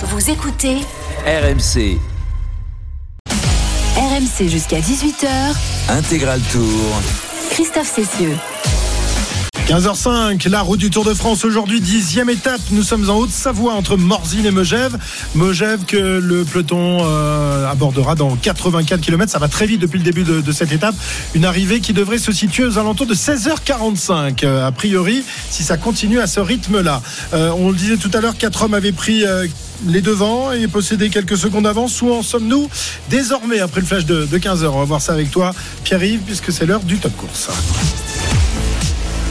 Vous écoutez RMC, RMC jusqu'à 18h. Intégral Tour. Christophe Cessieux. 15h05, la route du Tour de France aujourd'hui, dixième étape. Nous sommes en Haute-Savoie entre Morzine et Megève. Megève que le peloton euh, abordera dans 84 km. Ça va très vite depuis le début de, de cette étape. Une arrivée qui devrait se situer aux alentours de 16h45. euh, a priori, si ça continue à ce rythme-là. Euh, on le disait tout à l'heure, quatre hommes avaient pris. Les devants et possédaient quelques secondes d'avance. Où en sommes-nous désormais après le flash de, de 15h On va voir ça avec toi, Pierre-Yves, puisque c'est l'heure du top course.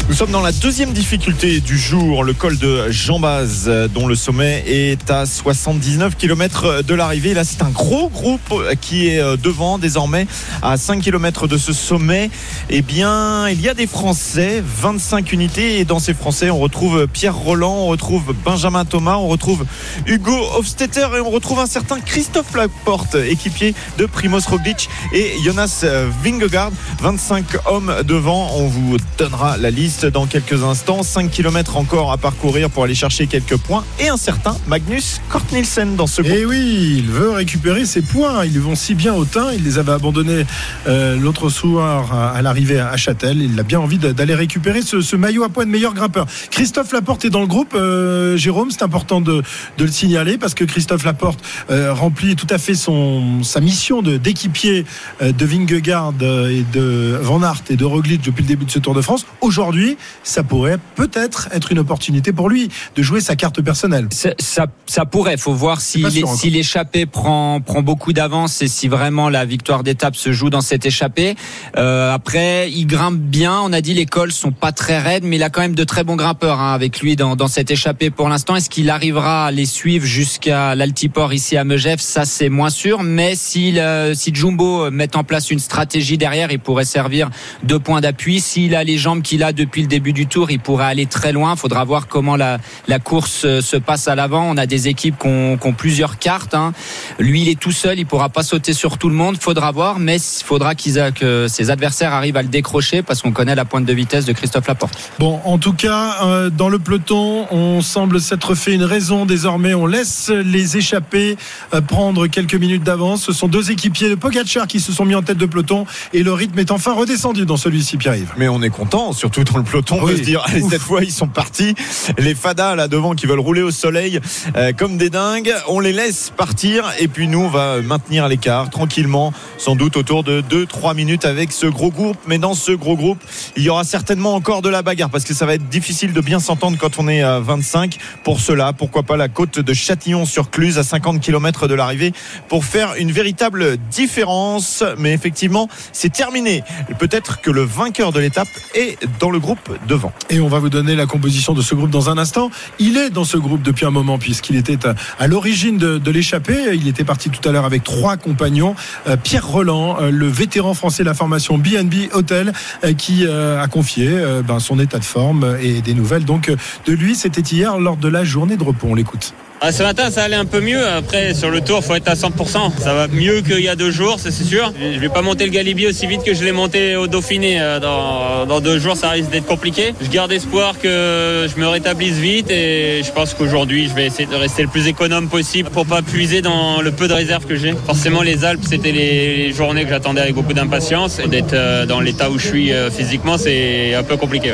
Nous sommes dans la deuxième difficulté du jour, le col de Jambaz, euh, dont le sommet est à 79 km de l'arrivée. Là, c'est un gros groupe qui est euh, devant désormais à 5 km de ce sommet. Eh bien, il y a des Français, 25 unités, et dans ces Français, on retrouve Pierre Roland, on retrouve Benjamin Thomas, on retrouve Hugo Hofstetter et on retrouve un certain Christophe Laporte, équipier de Primoz Roglic et Jonas Vingegaard. 25 hommes devant, on vous donnera la liste dans quelques instants. 5 km encore à parcourir pour aller chercher quelques points et un certain Magnus Kort Nielsen dans ce groupe. Et oui, il veut récupérer ses points. Ils vont si bien au teint. Il les avait abandonnés euh, l'autre soir à, à l'arrivée à Châtel. Il a bien envie de- d'aller récupérer ce, ce maillot à points de meilleur grimpeur. Christophe Laporte est dans le groupe. Euh, Jérôme, c'est important de, de le signaler parce que Christophe Laporte euh, remplit tout à fait son, sa mission de- d'équipier euh, de Vingegaard et de Van Aert et de Roglic depuis le début de ce Tour de France. Aujourd'hui, ça pourrait peut-être être une opportunité pour lui de jouer sa carte personnelle. Ça, ça, ça pourrait. faut voir si si l'échappée prend, prend beaucoup d'avance et si vraiment la victoire d'étape se joue dans cette échappée. Euh, après, il grimpe bien. On a dit les cols sont pas très raides, mais il a quand même de très bons grimpeurs hein, avec lui dans, dans cette échappée pour l'instant. Est-ce qu'il arrivera à les suivre jusqu'à l'altiport ici à Megève? Ça, c'est moins sûr. Mais si, si Jumbo met en place une stratégie derrière, il pourrait servir de point d'appui. S'il a les jambes qu'il a depuis le début du tour, il pourrait aller très loin. Il faudra voir comment la, la course euh, se passe à l'avant. On a des équipes qui ont, qui ont plusieurs cartes. hein. Lui, il est tout seul. Il pourra pas sauter sur tout le monde. Faudra voir, mais il faudra qu'ils a- que ses adversaires arrivent à le décrocher parce qu'on connaît la pointe de vitesse de Christophe Laporte. Bon, en tout cas, euh, dans le peloton, on semble s'être fait une raison désormais. On laisse les échappés euh, prendre quelques minutes d'avance. Ce sont deux équipiers de Pogacar qui se sont mis en tête de peloton et le rythme est enfin redescendu dans celui-ci, Pierre-Yves. Mais on est content, surtout dans le peloton, Oui. de se dire, allez, cette fois ils sont partis. Les fadas là devant qui veulent rouler au soleil euh, comme des dingues, on les laisse partir et puis nous on va maintenir l'écart tranquillement, sans doute autour de 2-3 minutes avec ce gros groupe. Mais dans ce gros groupe, il y aura certainement encore de la bagarre parce que ça va être difficile de bien s'entendre quand on est à 25. Pour cela, pourquoi pas la côte de Châtillon-sur-Cluse à 50 km de l'arrivée pour faire une véritable différence. Mais effectivement, c'est terminé. Peut-être que le vainqueur de l'étape est dans le groupe devant. Et on va vous donner la composition de ce groupe dans un instant. Il est dans ce groupe depuis un moment puisqu'il était à, l'origine de, l'échappée. Il était parti tout à l'heure avec trois compagnons. Euh, Pierre Roland, euh, le vétéran français de la formation BNB Hotel, euh, qui a confié ben, son état de forme et des nouvelles donc de lui. C'était hier lors de la journée de repos. On l'écoute. Ah, ce matin, ça allait un peu mieux. Après, sur le tour, faut être à 100%. Ça va mieux qu'il y a deux jours, c'est sûr. Je vais pas monter le Galibier aussi vite que je l'ai monté au Dauphiné. Euh, Dans, deux jours, ça risque d'être compliqué. Je garde espoir que je me rétablisse vite et je pense qu'aujourd'hui, je vais essayer de rester le plus économe possible pour pas puiser dans le peu de réserve que j'ai. Forcément, les Alpes, c'était les journées que j'attendais avec beaucoup d'impatience. D'être euh, dans l'état où je suis euh, physiquement, c'est un peu compliqué.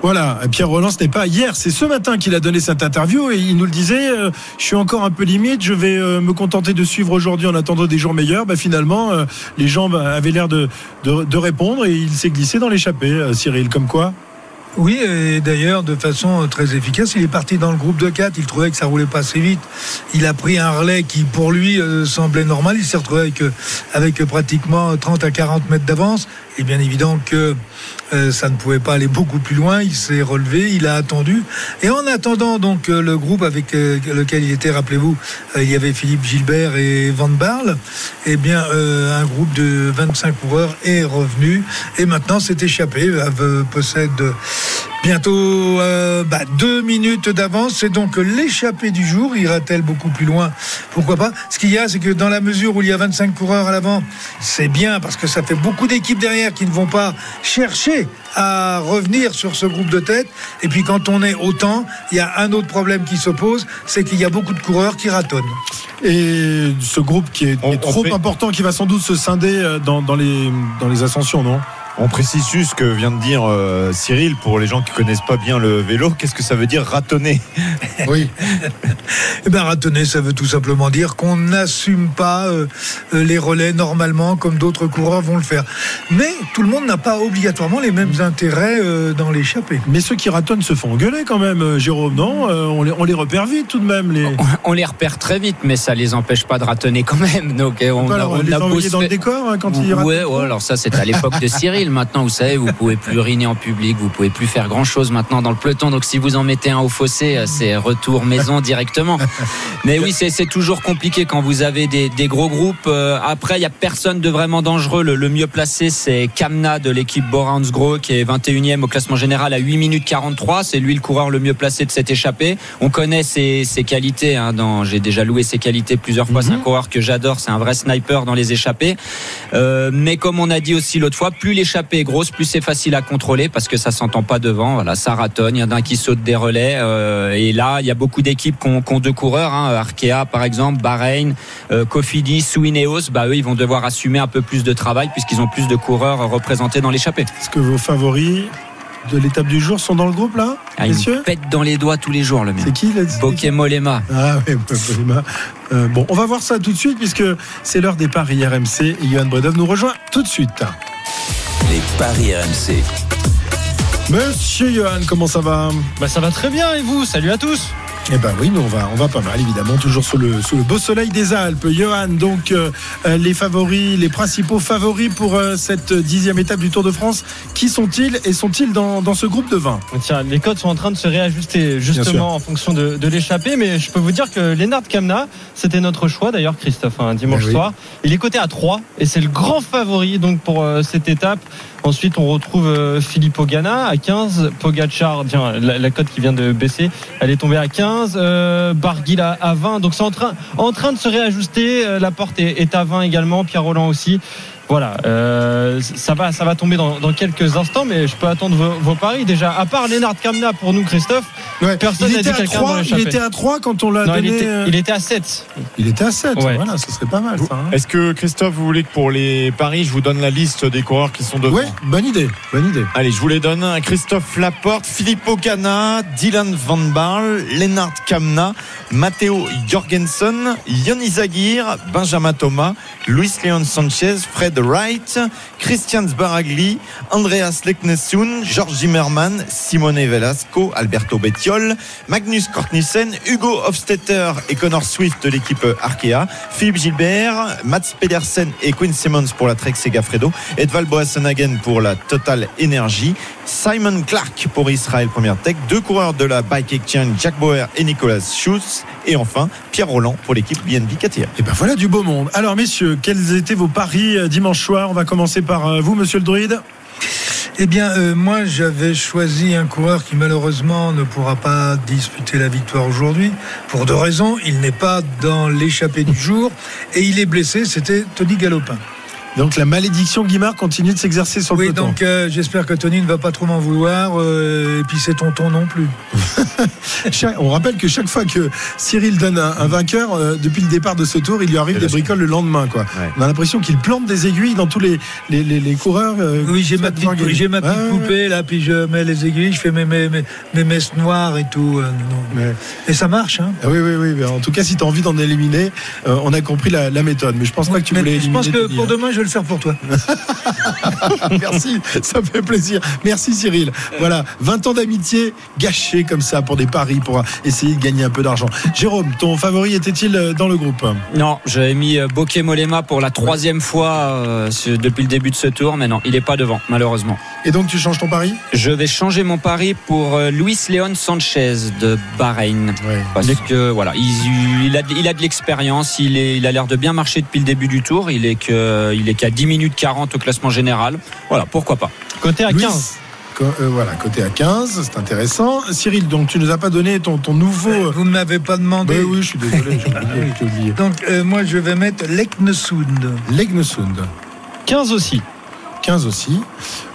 Voilà, Pierre Roland, ce n'est pas hier, c'est ce matin qu'il a donné cette interview et il nous le disait, euh, je suis encore un peu limite, je vais euh, me contenter de suivre aujourd'hui en attendant des jours meilleurs. Bah, finalement, euh, les gens bah, avaient l'air de, de, répondre et il s'est glissé dans l'échappée, euh, Cyril, comme quoi? Oui, et d'ailleurs, de façon très efficace, il est parti dans le groupe de 4. Il trouvait que ça roulait pas assez vite. Il a pris un relais qui, pour lui, semblait normal. Il s'est retrouvé avec, avec pratiquement 30 à 40 mètres d'avance. Et bien évident que euh, ça ne pouvait pas aller beaucoup plus loin. Il s'est relevé, il a attendu. Et en attendant donc euh, le groupe avec euh, lequel il était, rappelez-vous, il y avait Philippe Gilbert et Van Barle. Eh bien, un groupe de 25 coureurs est revenu. Et maintenant, c'est échappé. Possède Bientôt euh, bah, deux minutes d'avance. C'est donc l'échappée du jour. Ira-t-elle beaucoup plus loin? Pourquoi pas? Ce qu'il y a, c'est que dans la mesure où il y a 25 coureurs à l'avant, c'est bien parce que ça fait beaucoup d'équipes derrière qui ne vont pas chercher à revenir sur ce groupe de tête. Et puis quand on est autant, il y a un autre problème qui se pose, c'est qu'il y a beaucoup de coureurs qui ratonnent. Et ce groupe qui est, On- est on trop fait- important, qui va sans doute se scinder euh, dans, dans les, dans les ascensions, non? On précise juste ce que vient de dire euh, Cyril pour les gens qui connaissent pas bien le vélo. Qu'est-ce que ça veut dire ratonner? Oui. Eh bien, ratonner, ça veut tout simplement dire qu'on n'assume pas euh, euh, les relais normalement comme d'autres coureurs vont le faire. Mais tout le monde n'a pas obligatoirement les mêmes intérêts euh, dans l'échappée. Mais ceux qui ratonnent se font engueuler quand même, Jérôme, non? Euh, on, les, on les repère vite tout de même. Les... On les repère très vite, mais ça les empêche pas de ratonner quand même. Donc on, a, on les a dans le décor hein, quand ils ratonnent Ouais, ouais, alors ça c'est à l'époque de Cyril. Maintenant, vous savez, vous pouvez plus uriner en public, vous pouvez plus faire grand chose maintenant dans le peloton. Donc si vous en mettez un au fossé, euh, c'est retour maison directement. Mais oui, c'est toujours compliqué quand vous avez des, des gros groupes. Euh, après, il y a personne de vraiment dangereux. Le, le mieux placé, c'est Kamna de l'équipe Boransgro qui est 21e au classement général à 8 minutes 43. C'est lui le coureur le mieux placé de cette échappée. On connaît ses, ses qualités. Hein, j'ai déjà loué ses qualités plusieurs fois. C'est un coureur que j'adore. C'est un vrai sniper dans les échappées. Euh, mais comme on a dit aussi l'autre fois, plus l'échappée est grosse, plus c'est facile à contrôler parce que ça s'entend pas devant. Voilà, ça ratonne. Il y en a un qui saute des relais. euh, et là, il y a beaucoup d'équipes qui ont, deux coureurs. Hein, Arkea par exemple, Bahreïn, euh, Cofidis, Ineos. Bah eux, ils vont devoir assumer un peu plus de travail puisqu'ils ont plus de coureurs représentés dans l'échappée. Est-ce que vos favoris de l'étape du jour sont dans le groupe là, Ah, il me messieurs pète dans les doigts tous les jours le mien. C'est qui là c'est qui Bokeh Molema. Ah oui, Bolima. Euh, bon, on va voir ça tout de suite puisque c'est l'heure des paris RMC et Johan Bredov nous rejoint tout de suite. Les paris RMC. Monsieur Johan, comment ça va? Bah ça va très bien et vous? Salut à tous Eh ben oui, nous on va, on va pas mal évidemment, toujours sous le, sous le beau soleil des Alpes. Johan, donc euh, les favoris, les principaux favoris pour euh, cette dixième étape du Tour de France, qui sont-ils et sont-ils dans, dans ce groupe de 20 Tiens, les codes sont en train de se réajuster justement en fonction de, de l'échappée, mais je peux vous dire que Lennart Kamna, c'était notre choix d'ailleurs Christophe, un dimanche Eh oui. soir. Il est coté à 3 et c'est le grand favori donc pour euh, cette étape. Ensuite, on retrouve euh, Philippe Ogana à 15, Pogachar, tiens, la, la cote qui vient de baisser, elle est tombée à 15, euh, Barguil à, à 20. Donc c'est en train, en train de se réajuster. Euh, La porte est, est à 20 également, Pierre Roland aussi. Voilà, euh, ça va, ça va tomber dans, dans quelques instants, mais je peux attendre vos, vos paris déjà. À part Lennart Kamna pour nous, Christophe, Ouais. Personne il, n'a était dit à quelqu'un dans 3, il était à 3 quand on l'a donné. il, était, il était à 7. il était à 7, Ouais. voilà, ce serait pas mal ça. hein. Est-ce que Christophe, vous voulez que pour les paris, je vous donne la liste des coureurs qui sont devant Oui, bonne idée, bonne idée. Allez, je vous les donne. Christophe Laporte, Philippe Ocana, Dylan Van Barl, Lennart Kamna, Matteo Jorgensen, Yannis Zagir, Benjamin Thomas, Luis Leon Sanchez, Fred Wright, Christian Sbaragli, Andreas Leknessun, Georges Zimmermann, Simone Velasco, Alberto Bettiol, Magnus Kortnissen, Hugo Hofstetter et Connor Swift de l'équipe Arkea, Philippe Gilbert, Mats Pedersen et Quinn Simmons pour la Trek Segafredo, Edvald Boassenhagen pour la Total Energy, Simon Clark pour Israël Première Tech, deux coureurs de la Bike Exchange, Jack Bauer et Nicolas Schutz, et enfin Pierre Roland pour l'équipe BNB KTM. Et ben voilà du beau monde. Alors messieurs, quels étaient vos paris euh, dimanche On va commencer par euh, vous, monsieur le druide. Eh bien, euh, moi, j'avais choisi un coureur qui malheureusement ne pourra pas disputer la victoire aujourd'hui. Pour deux raisons. Il n'est pas dans l'échappée du jour et il est blessé. C'était Tony Galopin. Donc la malédiction Guimard continue de s'exercer sur le Oui, peloton. donc euh, j'espère que Tony ne va pas trop m'en vouloir. euh, et puis c'est tonton non plus. On rappelle que chaque fois que Cyril donne un, un vainqueur, euh, depuis le départ de ce tour, il lui arrive C'est des bricoles le lendemain. Quoi. Ouais. On a l'impression qu'il plante des aiguilles dans tous les, les, les- les coureurs. Oui, j'ai ma petite, j'ai ma petite Ouais, ouais, poupée là, puis je mets les aiguilles, je fais mes, mes, mes, mes messes noires et tout. non. Et ça marche, hein. Ah oui, oui, oui. En tout cas, si tu as envie d'en éliminer, on a compris la, la méthode. Mais je pense pas que tu voulais je éliminer. pense que Tony, pour hein. demain, je vais le faire pour toi. Merci, ça me fait plaisir. Merci Cyril. Voilà, 20 ans d'amitié gâchés comme ça pour des paris, pour essayer de gagner un peu d'argent. Jérôme, ton favori était-il euh, dans le groupe? Non, j'avais mis euh, Bokeh Molema pour la troisième fois euh, depuis le début de ce tour, mais non, il n'est pas devant, malheureusement. Et donc tu changes ton pari? Je vais changer mon pari pour euh, Luis Leon Sanchez de Bahreïn. Parce que voilà, il, il a, de- il a de l'expérience, il, est- il a l'air de bien marcher depuis le début du tour. Il est que, il est qu'à 10 minutes 40 au classement général. Voilà, pourquoi pas. Côté à Luis, 15. co- euh, voilà, côté à 15, c'est intéressant. Cyril, donc tu nous as pas donné ton, ton nouveau. Euh, Vous ne m'avez pas demandé. Ben oui, je suis désolé, j'ai oublié. Donc, euh, moi, je vais mettre l'Eknesund. Legnesund, 15 aussi. 15 aussi.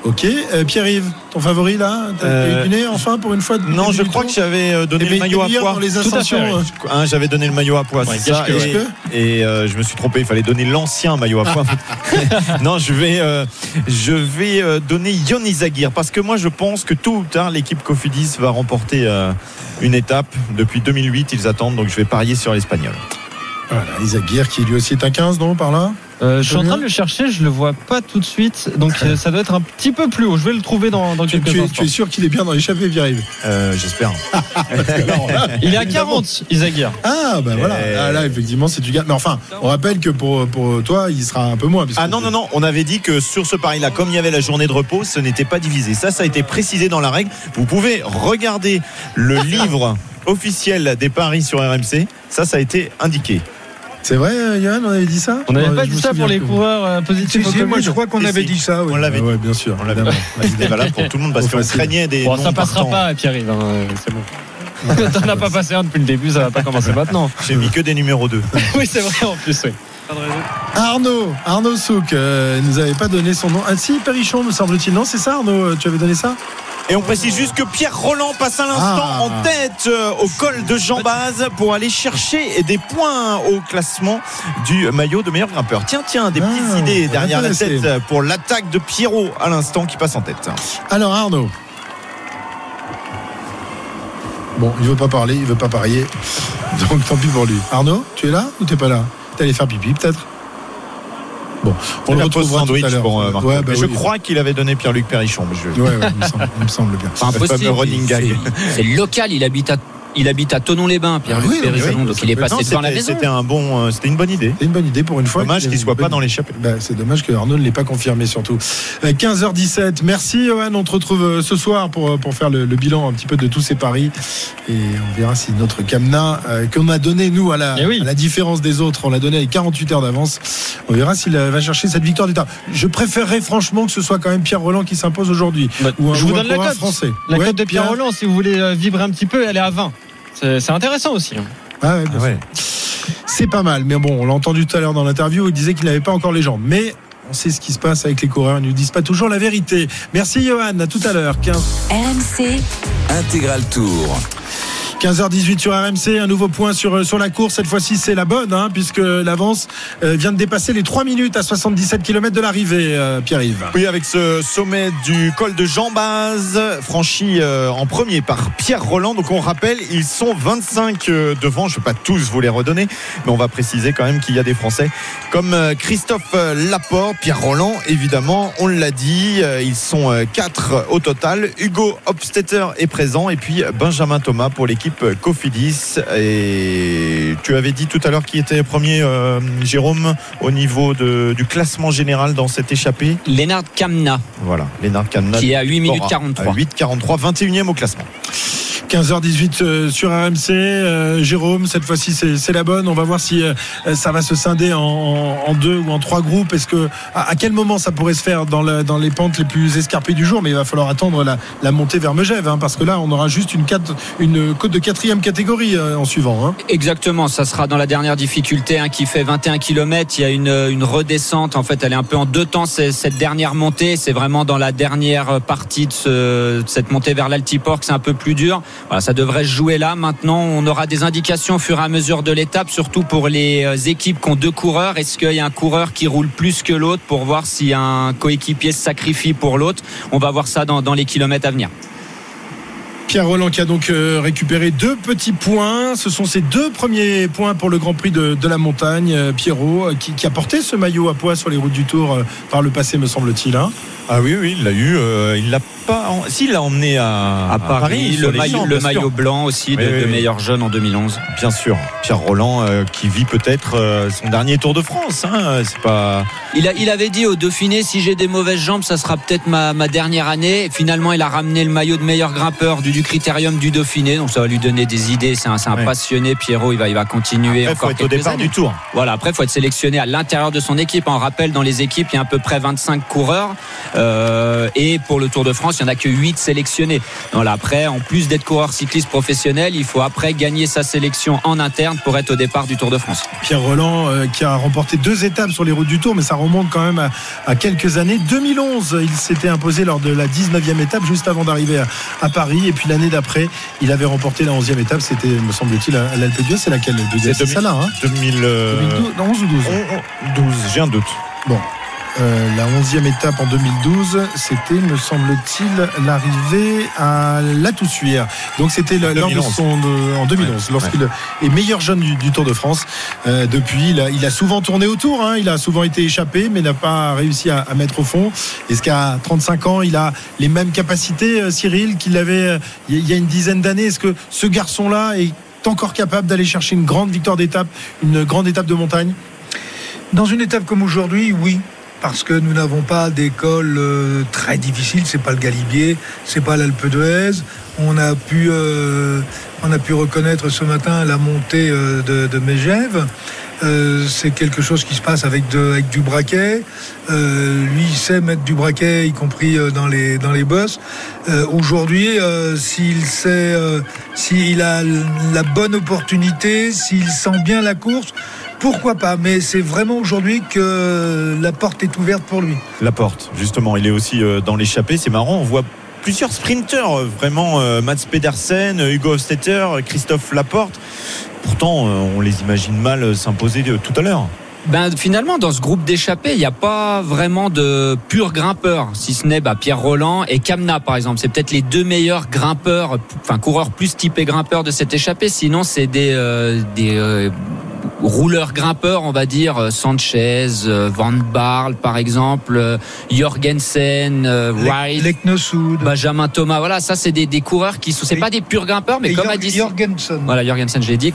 Ok. Euh, Pierre-Yves, ton favori là T'as Euh, t'as eu du nez enfin pour une fois Non, je crois que j'avais donné le maillot à poids. les ascensions. j'avais donné le maillot à poids, Et, ouais. et, euh, je me suis trompé, il fallait donner l'ancien maillot à poids. non, je vais, euh, je vais euh, donner Yoni Zagir parce que moi je pense que tôt ou tard l'équipe Cofidis va remporter euh, une étape. Depuis 2008, ils attendent, donc je vais parier sur l'Espagnol. Voilà, Isaac Guerre qui lui aussi est à 15, non, par là? Euh, je suis en train de le chercher, je le vois pas tout de suite, donc euh, ça doit être un petit peu plus haut. Je vais le trouver dans, dans tu, quelques tu es, instants. tu es sûr qu'il est bien dans l'échappée, Pierre-Yves Euh, J'espère. Il est à 40, Isagir. Ah, ben voilà. Et- Ah, là, effectivement, c'est du gars. Mais enfin, on rappelle que pour, pour toi, il sera un peu moins. Ah non, non, non, on avait dit que sur ce pari-là, comme il y avait la journée de repos, ce n'était pas divisé. Ça, ça a été précisé dans la règle. Vous pouvez regarder le livre officiel des paris sur RMC. Ça, ça a été indiqué. C'est vrai, euh, Johan, on avait dit ça On n'avait pas dit ça pour les que- coureurs euh, Si, positifs moi, je crois qu'on avait dit ça. oui. On l'avait dit. bien sûr. On l'avait. C'était valable pour tout le monde parce qu'on facile. craignait des. Bon, non ça passera pas, Pierre-Yves. hein, euh, C'est bon. T'en as pas passé un depuis le début, ça va pas commencer maintenant. J'ai mis que des numéros 2. Oui, c'est vrai en plus. Oui. Arnaud, Arnaud Souk, euh, nous avait pas donné son nom. Ah si, Perrichon, me semble-t-il. Non, c'est ça, Arnaud Tu avais donné ça? Et on précise juste que Pierre Roland passe à l'instant Ah. en tête euh, au col de Jean-Baz pour aller chercher des points au classement du maillot de meilleur grimpeur. Tiens, tiens, des Ah, petites idées derrière la tête pour l'attaque de Pierrot à l'instant qui passe en tête. Alors, Arnaud. Bon, il veut pas parler, il veut pas parier. Donc, tant pis pour lui. Arnaud, tu es là ou t'es pas là? T'es allé faire pipi, peut-être? Bon, on le retrouvera tout sandwich à l'heure. pour euh. Ouais, bah je oui. crois qu'il avait donné Pierre-Luc Perrichon. je- Ouais, ouais, il me semble, il me semble bien. Pas impossible. fameux running gag. C'est- C'est local, il habite à, il habite à Tonon-les-Bains, Pierre-Luc Ah oui, Périsson, oui, donc il est passé Non, devant la c'était- maison. C'était un bon, euh, c'était une bonne idée. C'est une bonne idée pour une fois. Dommage qu'il soit pas dans l'échappée. Bah, c'est dommage que Arnaud ne l'ait pas confirmé surtout. Euh, 15h17. Merci Johan. On te retrouve euh, ce soir pour, euh, pour faire le, le bilan un petit peu de tous ces paris. Et on verra si notre Camna, euh, qu'on a donné nous à la, Eh oui. à la différence des autres, on l'a donné avec 48 heures d'avance. On verra s'il euh, va chercher cette victoire d'étape. Je préférerais franchement que ce soit quand même Pierre Roland qui s'impose aujourd'hui. Bah, Ou un- je vous ou un donne la cote. français. La Ouais, cote de Pierre Roland, si vous voulez euh, vibrer un petit peu, elle est à 20. C'est intéressant aussi. hein. Ah ouais. C'est pas mal, mais bon, on l'a entendu tout à l'heure dans l'interview, il disait qu'il n'avait pas encore les jambes. Mais on sait ce qui se passe avec les coureurs, ils ne nous disent pas toujours la vérité. Merci Johan, à tout à l'heure. 15... RMC, Intégral Tour. 15h18 sur RMC, un nouveau point sur, sur la course. Cette fois-ci, c'est la bonne, hein, puisque l'avance euh, vient de dépasser les 3 minutes à 77 km de l'arrivée, euh, Pierre-Yves. Oui, avec ce sommet du col de Jean-Baz, franchi euh, en premier par Pierre Roland. Donc on rappelle, ils sont 25 euh, devant. Je ne vais pas tous vous les redonner, mais on va préciser quand même qu'il y a des Français comme euh, Christophe euh, Laporte, Pierre Roland, évidemment, on l'a dit. euh, Ils sont 4 au total. Hugo Hofstetter est présent et puis Benjamin Thomas pour l'équipe Cofidis. Et tu avais dit tout à l'heure qui était premier, euh, Jérôme, au niveau de- du classement général dans cette échappée. Lennart Kamna, Voilà, Lénard Kamna. qui est à 8 minutes Bora, 43. à 8,43, 21e au classement. 15h18 euh, sur RMC. Euh, Jérôme, cette fois-ci, c'est la bonne. On va voir si euh, ça va se scinder en, deux ou en trois groupes. Est-ce que à, quel moment ça pourrait se faire dans, le- dans les pentes les plus escarpées du jour? Mais il va falloir attendre la, montée vers Megève, hein, parce que là, on aura juste une, côte de quatrième catégorie en suivant. hein. Exactement, ça sera dans la dernière difficulté hein, qui fait 21 km. Il y a une, une redescente. En fait, elle est un peu en deux temps cette dernière montée. C'est vraiment dans la dernière partie de, de cette montée vers l'Altiport que c'est un peu plus dur. Voilà, ça devrait se jouer là. Maintenant, on aura des indications au fur et à mesure de l'étape, surtout pour les euh, équipes qui ont deux coureurs. Est-ce qu'il y a un coureur qui roule plus que l'autre pour voir si un coéquipier se sacrifie pour l'autre? On va voir ça dans, dans les kilomètres à venir. Pierre Roland qui a donc euh, récupéré deux petits points. Ce sont ses deux premiers points pour le Grand Prix de, de la montagne. Euh, Pierrot, euh, qui, qui a porté ce maillot à poids sur les routes du Tour par le passé, me semble-t-il. hein. Ah oui, oui, il l'a eu. euh, il l'a pas. en- Si, il l'a emmené à, À Paris, sur le maillot, champs, le bien sûr. maillot blanc aussi de, Oui, oui, de oui. meilleur jeune en 2011. Bien sûr. Pierre Roland euh, qui vit peut-être euh, son dernier Tour de France. hein, C'est pas. Il, a, il avait dit au Dauphiné si j'ai des mauvaises jambes, ça sera peut-être ma, ma dernière année. Et finalement, il a ramené le maillot de meilleur grimpeur du du critérium du Dauphiné, donc ça va lui donner des idées. C'est un, c'est un Ouais. passionné, Pierrot. Il va, il va continuer Après, faut être au départ années. du tour. Voilà, après, il faut être sélectionné à l'intérieur de son équipe. On rappelle, dans les équipes, il y a à peu près 25 coureurs. Euh, et pour le Tour de France, il n'y en a que 8 sélectionnés. Voilà, après, en plus d'être coureur cycliste professionnel, il faut après gagner sa sélection en interne pour être au départ du Tour de France. Pierre Roland euh, qui a remporté deux étapes sur les routes du Tour, mais ça remonte quand même à, à quelques années. 2011, il s'était imposé lors de la 19e étape, juste avant d'arriver à, à Paris. Et puis l'année d'après, il avait remporté la 11e étape. C'était, me semble-t-il, à, l'Alpe d'Huez. C'est laquelle C'est 2000. celle-là, hein 2000, euh, 2012, non, 11 ou 12 on- on- 12, j'ai un doute. Bon. Euh, la 11e étape en 2012, c'était, me semble-t-il, l'arrivée à La Toussuire. Donc c'était lors de 2011. son de- en 2011, Ouais, lorsqu'il est meilleur jeune du, du Tour de France. Euh, depuis, il a, il a souvent tourné autour, hein, il a souvent été échappé, mais n'a pas réussi à, à mettre au fond. Est-ce qu'à 35 ans, il a les mêmes capacités, euh, Cyril, qu'il avait euh, il y a une dizaine d'années? Est-ce que ce garçon-là est encore capable d'aller chercher une grande victoire d'étape, une grande étape de montagne? Dans une étape comme aujourd'hui, oui. Parce que nous n'avons pas d'école euh, très difficile, c'est pas le Galibier, c'est pas l'Alpe d'Huez. On a pu, euh, on a pu reconnaître ce matin la montée euh, de, de Megève. Euh, c'est quelque chose qui se passe avec, de- avec du braquet. Lui, il sait mettre du braquet, y compris dans les dans les bosses. Aujourd'hui, s'il sait, s'il a la bonne opportunité, s'il sent bien la course, pourquoi pas Mais c'est vraiment aujourd'hui que la porte est ouverte pour lui. La porte, justement, il est aussi euh, dans l'échappée. C'est marrant, on voit plusieurs sprinteurs, euh, vraiment euh, Mats Pedersen, Hugo Hofstetter, euh, Christophe Laporte. Pourtant, on les imagine mal s'imposer tout à l'heure. Ben, finalement, dans ce groupe d'échappés, il n'y a pas vraiment de purs grimpeurs, si ce n'est bah, Pierre Roland et Kamna, par exemple. C'est peut-être les deux meilleurs grimpeurs, enfin coureurs plus typés grimpeurs de cette échappée. Sinon, c'est des, euh, des euh, rouleurs grimpeurs, on va dire, euh, Sanchez, euh, Van Barl, par exemple, euh, Jorgensen, Wright. Leknosud. Benjamin Thomas, voilà, ça c'est des, des coureurs qui sont, c'est pas des purs grimpeurs, mais et comme a dit, Jorgensen. voilà, Jorgensen, je l'ai dit.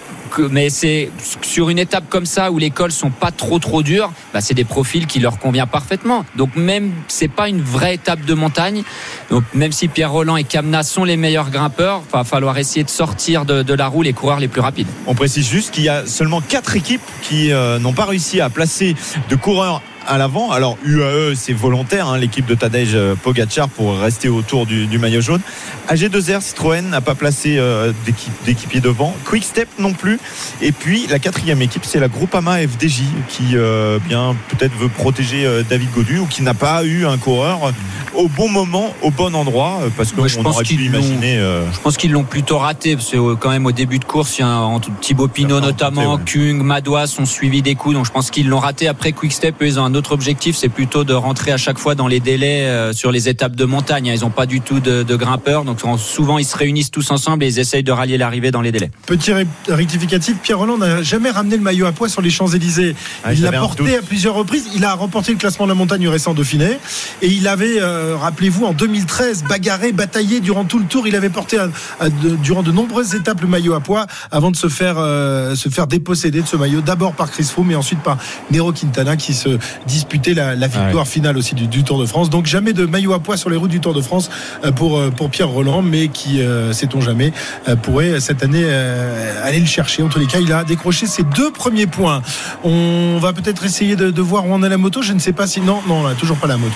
Mais c'est sur une étape comme ça où les cols sont pas trop trop durs, bah, c'est des profils qui leur convient parfaitement. Donc même c'est pas une vraie étape de montagne. Donc même si Pierre Roland et Kamna sont les meilleurs grimpeurs, va falloir essayer de sortir de, de la roue les coureurs les plus rapides. On précise juste qu'il y a seulement quatre équipes qui euh, n'ont pas réussi à placer de coureurs à l'avant. Alors UAE, c'est volontaire, hein, l'équipe de Tadej euh, Pogacar pour rester autour du, du maillot jaune. AG2R, Citroën n'a pas placé euh, d'équipe- d'équipier devant. Quick Step non plus. Et puis la quatrième équipe, c'est la Groupama FDJ qui euh, bien peut-être veut protéger euh, David Godu ou qui n'a pas eu un coureur au bon moment, au bon endroit, parce qu'on Ouais, je pense aurait pu qu'ils l'ont- imaginer. Je pense qu'ils l'ont plutôt raté parce que quand même au début de course, il y a un- Thibaut Pinot Ça a notamment, tenté, Kung, Madois sont suivis des coups, donc je pense qu'ils l'ont raté. Après Quick Step, eux, ils ont un autre objectif, c'est plutôt de rentrer à chaque fois dans les délais euh, sur les étapes de montagne. Ils n'ont pas du tout de, de grimpeurs, donc en- souvent ils se réunissent tous ensemble et ils essayent de rallier l'arrivée dans les délais. Petit ré- rectificatif, Pierre Roland n'a jamais ramené le maillot à poids sur les Champs-Élysées. Ah, il l'a porté à plusieurs reprises. Il a remporté le classement de la montagne récent Dauphiné. Et il avait, euh, rappelez-vous, en 2013, bagarré, bataillé durant tout le tour. Il avait porté à- à de- durant de nombreuses étapes le maillot à poids avant de se faire, euh, se faire déposséder de ce maillot. D'abord par Chris Froome et ensuite par Nero Quintana qui se disputait la, la victoire Ah ouais. finale aussi du, du Tour de France. Donc jamais de maillot à poids sur les routes du Tour de France euh, pour, euh, pour Pierre Roland, mais qui, euh, sait-on jamais, euh, pourrait cette année euh, aller le chercher. En tous les cas, il a décroché ses deux premiers points. On va peut-être essayer de, de voir où en est la moto. Je ne sais pas si non, non, toujours pas la moto.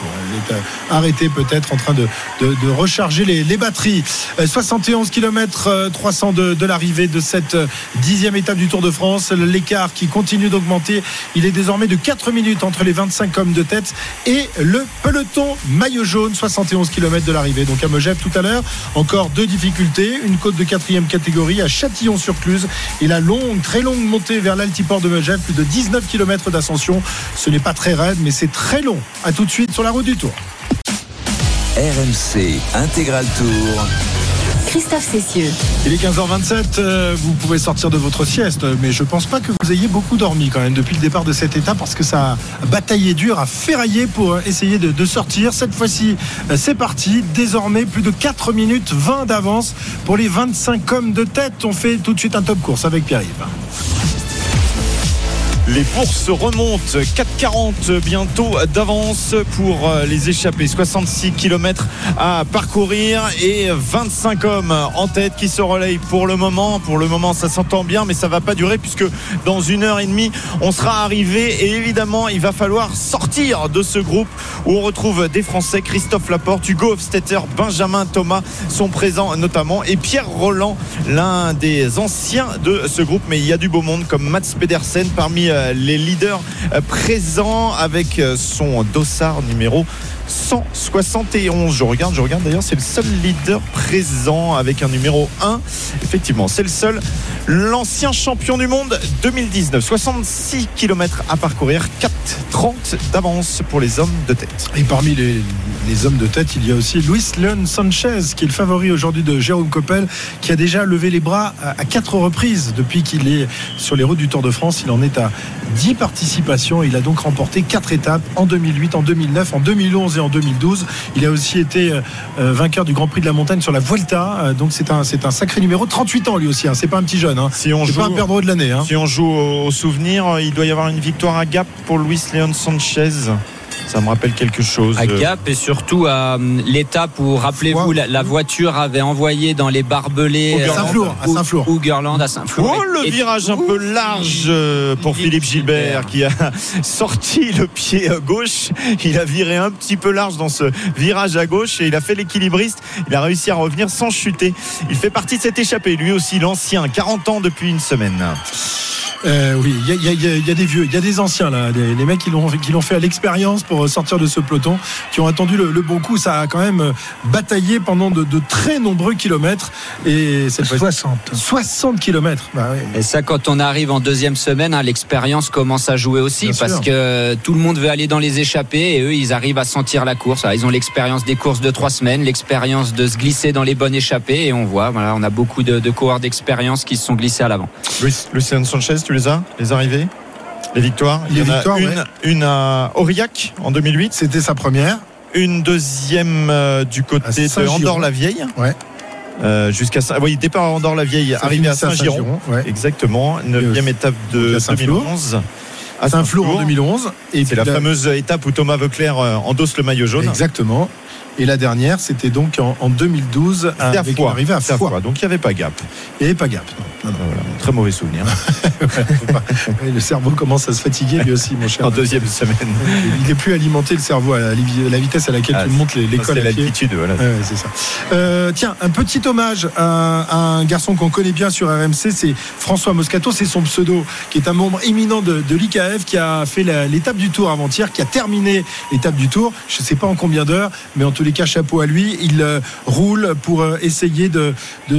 Elle est euh, arrêtée peut-être en train de, de, de recharger les, les batteries. Euh, 71 km 300 de, de l'arrivée de cette dixième étape du Tour de France. L'écart qui continue d'augmenter. Il est désormais de 4 minutes entre les 25 hommes de tête et le peloton maillot jaune. 71 km de l'arrivée. Donc à Megève tout à l'heure. Encore deux difficultés. Une côte de quatrième catégorie à Châtillon-sur-Cluse et la longue, très longue montée vers l'altiport de Megève. Plus de 19 km d'ascension. Ce n'est pas très raide, mais c'est très long. À tout de suite sur la route du Tour. RMC Intégral Tour. Christophe Cessieux. Il est 15h27, euh, vous pouvez sortir de votre sieste, mais je pense pas que vous ayez beaucoup dormi quand même depuis le départ de cette étape parce que ça a bataillé dur, a ferraillé pour essayer de, de sortir. Cette fois-ci, euh, c'est parti. Désormais, plus de 4 minutes 20 d'avance pour les 25 hommes de tête. On fait tout de suite un top course avec Pierre-Yves. Les bourses remontent 4,40 bientôt d'avance pour euh, les échappés. 66 km à parcourir et 25 hommes en tête qui se relayent pour le moment. Pour le moment, ça s'entend bien, mais ça va pas durer puisque dans une heure et demie, on sera arrivé et évidemment, il va falloir sortir de ce groupe où on retrouve des Français. Christophe Laporte, Hugo Hofstetter, Benjamin Thomas sont présents notamment et Pierre Roland, l'un des anciens de ce groupe. Mais il y a du beau monde comme Mats Pedersen parmi euh, les leaders euh, présents avec euh, son dossard numéro 171. Je regarde, je regarde d'ailleurs, c'est le seul leader présent avec un numéro 1. Effectivement, c'est le seul. L'ancien champion du monde 2019. 66 km à parcourir, 4,30 d'avance pour les hommes de tête. Et parmi les, hommes de tête, il y a aussi Luis Leon Sanchez, qui est le favori aujourd'hui de Jérôme Coppel, qui a déjà levé les bras à, à quatre reprises depuis qu'il est sur les routes du Tour de France. Il en est à 10 participations. Il a donc remporté 4 étapes en 2008, en 2009, en 2011 et en 2012. Il a aussi été euh, vainqueur du Grand Prix de la Montagne sur la Vuelta. Euh, donc c'est un, c'est un sacré numéro. 38 ans lui aussi. Hein. C'est pas un petit jeune. Hein. Si on C'est joue, pas un perdreau de l'année. Hein. si on joue au, au souvenir, il doit y avoir une victoire à Gap pour Luis Leon Sanchez. Ça me rappelle quelque chose. à Gap et surtout à hum, l'étape où, rappelez-vous, la, la voiture avait envoyé dans les barbelés Au À Saint-Flour, à Saint-Flour. À Saint-Flour. Oh, le Et- virage un peu large euh, pour Philippe Gilbert qui a sorti le pied à gauche. Il a viré un petit peu large dans ce virage à gauche et il a fait l'équilibriste. Il a réussi à revenir sans chuter. Il fait partie de cette échappée, lui aussi l'ancien, 40 ans depuis une semaine. Euh, oui, il y a, il y a- il y a- il y a des vieux, il y a des anciens là, des, les mecs qui l'ont qui l'ont fait à l'expérience pour sortir de ce peloton, qui ont attendu le, le bon coup. Ça a quand même euh, bataillé pendant de, de très nombreux kilomètres et cette fois 60. 60 kilomètres. Bah oui. Et ça, quand on arrive en deuxième semaine, hein, l'expérience commence à jouer aussi Bien parce sûr. que tout le monde veut aller dans les échappées et eux, ils arrivent à sentir la course. Alors, ils ont l'expérience des courses de trois semaines, l'expérience de se glisser dans les bonnes échappées et on voit, voilà, on a beaucoup de, de coureurs d'expérience qui se sont glissés à l'avant. Luis, Lucien Sanchez, tu les as Les arrivées Les victoires Il y en a une, ouais. une à Aurillac en 2008, C'était sa première. une deuxième euh, du côté de. Andorre-la-Vieille. Ouais. Euh, jusqu'à oui, départ à Andorre-la-Vieille, arrivé à Saint-Giron. ouais. Exactement, neuvième étape de Donc à Saint-Flour. 2011. À Saint-Flour en 2011. Et C'est la fameuse étape où Thomas Veuclair euh, endosse le maillot jaune. Exactement. Et la dernière, c'était donc en, en 2012 C'était à Foix. arrivée à à Foix. Foix. Donc il n'y avait pas gap. Et pas gap. Non, non, Voilà, très mauvais souvenir. pas- le cerveau commence à se fatiguer lui aussi, mon cher. en deuxième semaine. Il n'est plus alimenté le cerveau à la, la vitesse à laquelle Ah, tu montes l'école C'est à l'altitude, voilà. Ouais, ça. Euh, tiens, un petit hommage à, à un garçon qu'on connaît bien sur RMC, c'est François Moscato, c'est son pseudo, qui est un membre éminent de, de l'IKF, qui a fait l'étape du Tour avant-hier, qui a terminé l'étape du Tour. Je ne sais pas en combien d'heures, mais en tous les cas, chapeau à lui. Il euh, roule pour euh, essayer de, de,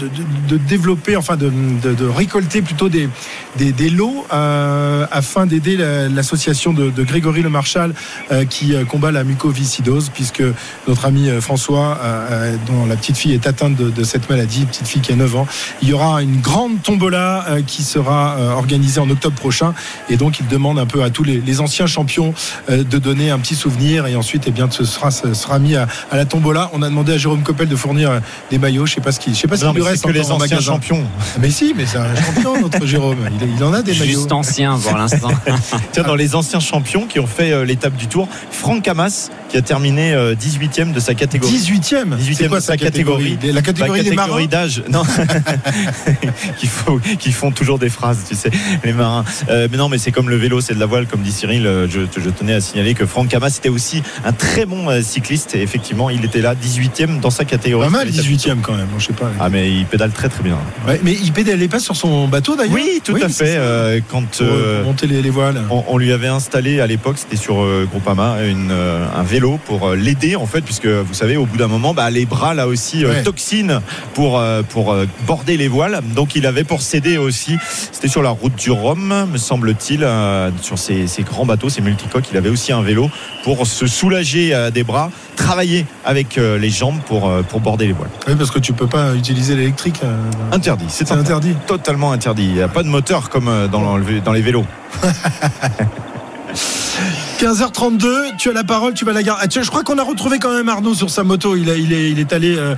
de, de- de développer, enfin de, de- de récolter plutôt des, des, lots euh, afin d'aider la- l'association de, de Grégory Le Marchal qui combat la mucoviscidose, puisque notre ami François, dont la petite fille est atteinte de, de cette maladie, petite fille qui a 9 ans, il y aura une grande tombola qui sera organisée en octobre prochain. Et donc, il demande un peu à tous les, anciens champions de donner un petit souvenir. Et ensuite, eh bien, ce sera, ce sera mis à, à la tombola. On a demandé à Jérôme Coppel de fournir euh, des maillots. Je sais pas ce qu'il, je sais pas Non, s'il lui reste que les anciens magasin. champions. Mais si, mais c'est un champion, notre Jérôme. Il, il en a des maillots. Juste ancien pour l'instant. Tiens, dans les anciens champions qui ont fait euh, l'étape du Tour, Franck Hamas qui a terminé euh, 18e de sa catégorie. 18e. 18e C'est quoi de sa catégorie? catégorie. La catégorie La des marins? catégorie d'âge, non, qui, faut- qui font toujours des phrases, tu sais, les marins. Euh, mais non, mais c'est comme le vélo, c'est de la voile, comme dit Cyril. euh, Je, je tenais à signaler que Franck Hamas était aussi un très bon euh, cycliste. Et effectivement, il était là, 18e dans sa catégorie. Pas mal, C'était l'étape du 18e quand même. Je sais pas. Ah, mais il pédale très très bien. Ouais, mais il pédalait pas sur son bateau d'ailleurs Oui, tout à fait. euh, quand Pour, euh, euh, monter les, les voiles. on, on lui avait installé à l'époque, c'était sur euh, Groupama, une, euh, un vélo pour euh, l'aider en fait, puisque vous savez, au bout d'un moment, bah, les bras là aussi euh, Ouais. toxines pour euh, pour euh, border les voiles. Donc il avait pour s'aider aussi. C'était sur la route du Rhum, me semble-t-il, euh, sur ces, ces grands bateaux, ces multicoques. Il avait aussi un vélo pour se soulager euh, des bras, travailler avec euh, les jambes pour euh, pour border les voiles. Oui, parce que tu peux pas utiliser l'électrique. euh, Interdit, c'est interdit. totalement interdit. Il n'y a pas de moteur comme dans, le- dans les vélos. 15h32, tu as la parole, tu vas la garder. Ah, tiens, je crois qu'on a retrouvé quand même Arnaud sur sa moto. Il, a, il, est, il est allé euh,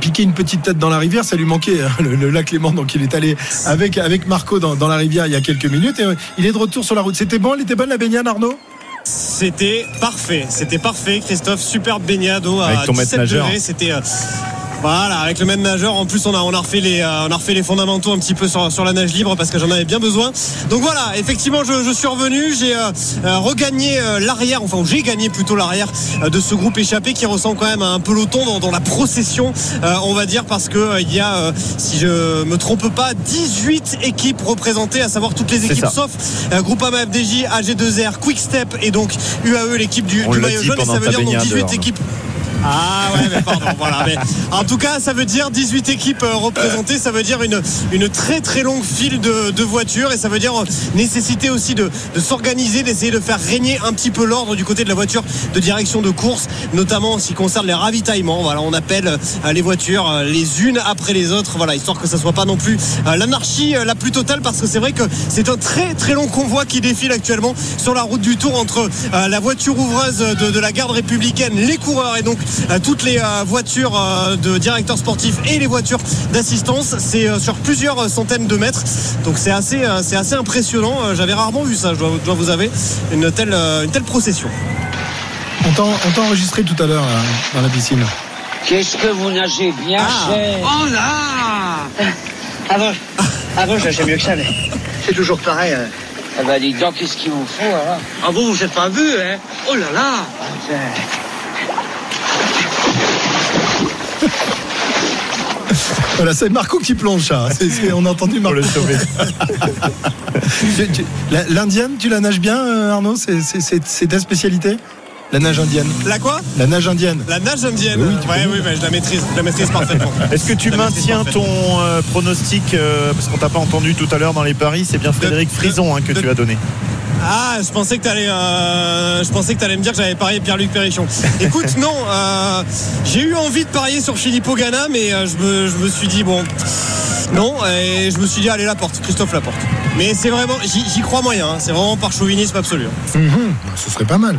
piquer une petite tête dans la rivière. Ça lui manquait hein, le, le lac Léman, donc il est allé avec, avec Marco dans, dans la rivière il y a quelques minutes. Et euh, il est de retour sur la route. C'était bon, elle était bonne la baignade, Arnaud? C'était parfait, c'était parfait, Christophe. Superbe baignade d'eau à Avec ton maître 17 nageur. degrés. C'était euh, voilà, avec le même nageur. En plus, on a, on a refait les, euh, on a refait les fondamentaux un petit peu sur, sur la nage libre parce que j'en avais bien besoin. Donc voilà, effectivement, je, je suis revenu, j'ai euh, euh, regagné euh, l'arrière, enfin j'ai gagné plutôt l'arrière euh, de ce groupe échappé qui ressemble quand même à un peloton dans, dans la procession, euh, on va dire, parce que il y a, euh, si je me trompe pas, 18 équipes représentées, à savoir toutes les équipes sauf euh, Groupama FDJ, AG2R, Quick Step et donc UAE, l'équipe du, du maillot jaune. Et ça veut dire donc baignade, 18 Arnaud. équipes. Ah ouais, mais pardon, voilà. Mais en tout cas, ça veut dire 18 équipes euh, représentées, ça veut dire une, une très très longue file de, de voitures et ça veut dire euh, nécessité aussi de, de s'organiser, d'essayer de faire régner un petit peu l'ordre du côté de la voiture de direction de course, notamment en ce qui concerne les ravitaillements. Voilà, on appelle euh, les voitures les unes après les autres, voilà, histoire que ça soit pas non plus l'anarchie la plus totale parce que c'est vrai que c'est un très très long convoi qui défile actuellement sur la route du Tour entre la voiture ouvreuse de, de la garde républicaine, les coureurs et donc toutes les euh, voitures euh, de directeurs sportifs et les voitures d'assistance. C'est euh, sur plusieurs euh, centaines de mètres, donc c'est assez euh, c'est assez impressionnant. Euh, J'avais rarement vu ça, je dois, je dois vous avouer, une telle euh, une telle procession. On t'a on t'a enregistré tout à l'heure là, dans la piscine. Qu'est-ce que vous nagez bien, Ah. cher Oh là Avant, avant, je nageais mieux que ça, mais c'est toujours pareil. Hein. Eh ben, dis donc, qu'est-ce qu'il vous faut, alors? Ah bon, vous êtes pas vu, hein? Oh là là Voilà, c'est Marco qui plonge ça. On a entendu Pour Marco. le sauver. L'indienne, tu la nages bien, euh, Arnaud? C'est- ta spécialité? La nage indienne. La quoi? La nage indienne. La nage indienne. Oui, ouais, oui, mais je la maîtrise, je la maîtrise parfaitement. Est-ce que tu la maintiens ton euh, pronostic euh, Parce qu'on t'a pas entendu tout à l'heure dans les paris, c'est bien Frédéric de- Frison hein, que de- tu as donné. Ah, je pensais que t'allais, euh, je pensais que t'allais me dire que j'avais parié Pierre-Luc Perrichon. Écoute, non, euh, j'ai eu envie de parier sur Filippo Ganna, mais euh, je, me, je me suis dit bon, non, et je me suis dit allez la porte, Christophe Laporte. Mais c'est vraiment, j'y crois moyen, hein, c'est vraiment par chauvinisme absolu. hein. Mhm, Ce serait pas mal.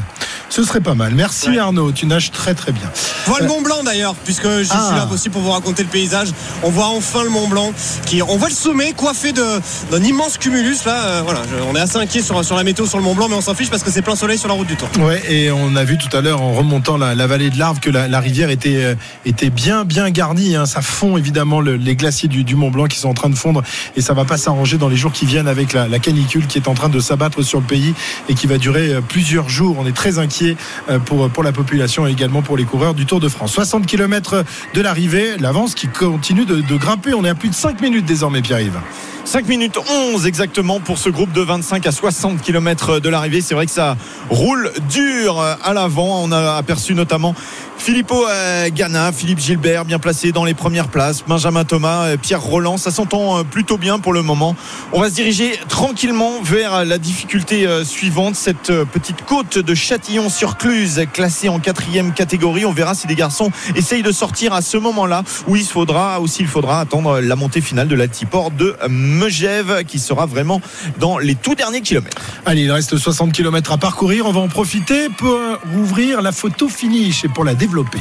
Ce serait pas mal. Merci Ouais. Arnaud, tu nages très très bien. Voile Mont Blanc d'ailleurs, puisque je Ah. suis là aussi pour vous raconter le paysage. On voit enfin le Mont Blanc, qui, on voit le sommet coiffé de- d'un immense cumulus là. euh, voilà, je- on est assez inquiet sur, sur la météo sur le Mont Blanc, mais on s'en fiche parce que c'est plein soleil sur la route du Tour. Ouais, et on a vu tout à l'heure en remontant la, la vallée de l'Arve que la, la rivière était, euh, était bien bien garnie. hein. Ça fond évidemment le- les glaciers du, du Mont Blanc qui sont en train de fondre et ça va pas s'arranger dans les jours qui viennent avec la, la canicule qui est en train de s'abattre sur le pays et qui va durer euh, plusieurs jours. On est très inquiet euh, pour, pour la population et également pour les coureurs du Tour de France. 60 km de l'arrivée, l'avance qui continue de, de grimper. On est à plus de 5 minutes désormais, Pierre-Yves. 5 minutes 11 exactement pour ce groupe de 25 à 60 km de l'arrivée. C'est vrai que ça roule dur à l'avant. On a aperçu notamment Filippo euh, Ganna, Philippe Gilbert bien placé dans les premières places, Benjamin Thomas, euh, Pierre Roland. Ça s'entend euh, plutôt bien pour le moment. On va se diriger tranquillement vers la difficulté suivante, cette petite côte de Châtillon-sur-Cluse classée en quatrième catégorie. On verra si les garçons essayent de sortir à ce moment-là où il faudra ou s'il faudra attendre la montée finale de l'altiport de Megève qui sera vraiment dans les tout derniers kilomètres. Allez, il reste 60 km à parcourir. On va en profiter pour ouvrir la photo finish et pour la développer.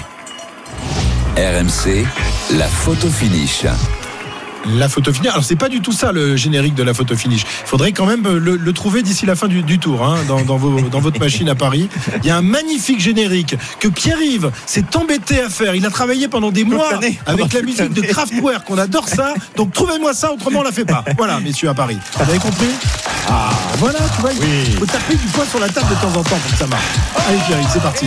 RMC, la photo finish. La photo finish. Alors, c'est pas du tout ça le générique de la photo finish. Il faudrait quand même le, le trouver d'ici la fin du, du tour, hein, dans, dans vos- dans votre machine à Paris. Il y a un magnifique générique que Pierre-Yves s'est embêté à faire. Il a travaillé pendant des mois avec la musique de. Kraftwerk. On adore ça. Donc, trouvez-moi ça, autrement, on la fait pas. Voilà, messieurs, à Paris. Vous avez compris? Ah, voilà, tu vois, il faut taper du poing sur la table de temps en temps pour que ça marche. Allez, Pierre-Yves, c'est parti.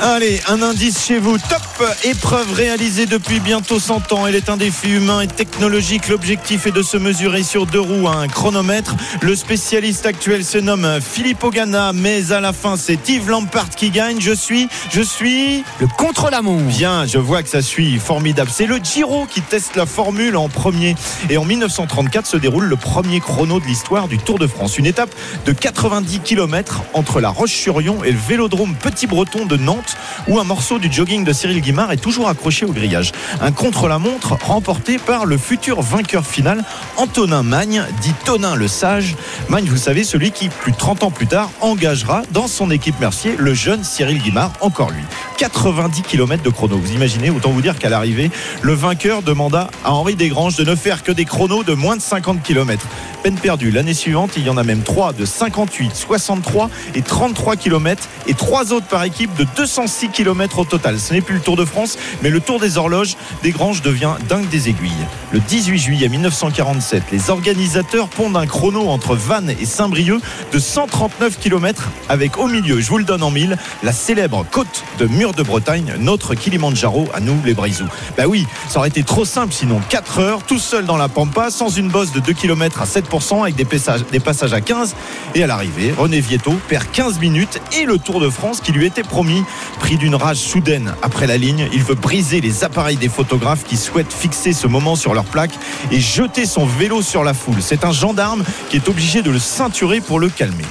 Allez, un indice chez vous. Top épreuve réalisée depuis bientôt 100 ans. Elle est un défi humain et technologique. L'objectif est de se mesurer sur deux roues à un chronomètre. Le spécialiste actuel se nomme Philippe Ogana, mais à la fin, c'est Yves Lampart qui gagne. Je suis, je suis. Le contre-la-montre. Bien, je vois que ça suit formidable. C'est le Giro qui teste la formule en premier. Et en 1934 se déroule le premier chrono de l'histoire du Tour de France. Une étape de 90 km entre la Roche-sur-Yon et le Vélodrome Petit-Breton de Nantes où un morceau du jogging de Cyril Guimard est toujours accroché au grillage. Un contre-la-montre remporté par le futur vainqueur final, Antonin Magne, dit Tonin le Sage. Magne, vous savez, celui qui, plus de 30 ans plus tard, engagera dans son équipe Mercier le jeune Cyril Guimard, encore lui. 90 km de chrono. Vous imaginez, autant vous dire qu'à l'arrivée, le vainqueur demanda à Henri Desgranges de ne faire que des chronos de moins de 50 km. Peine perdue. L'année suivante, il y en a même 3 de 58, 63 et 33 km et 3 autres par équipe de 206 km au total. Ce n'est plus le Tour de France, mais le Tour des horloges. Desgranges devient dingue des aiguilles. Le 18 juillet 1947, les organisateurs pondent un chrono entre Vannes et Saint-Brieuc de 139 km avec au milieu, je vous le donne en mille, la célèbre côte de Mur de Bretagne, notre Kilimanjaro à nous les Brisous. Bah oui, ça aurait été trop simple sinon 4 heures tout seul dans la pampa sans une bosse de 2 km à 7% avec des passages, à 15 et à l'arrivée, René Vietto perd 15 minutes et le Tour de France qui lui était promis, pris d'une rage soudaine après la ligne, il veut briser les appareils des photographes qui souhaitent fixer ce moment sur leur plaque et jeter son vélo sur la foule. C'est un gendarme qui est obligé de le ceinturer pour le calmer.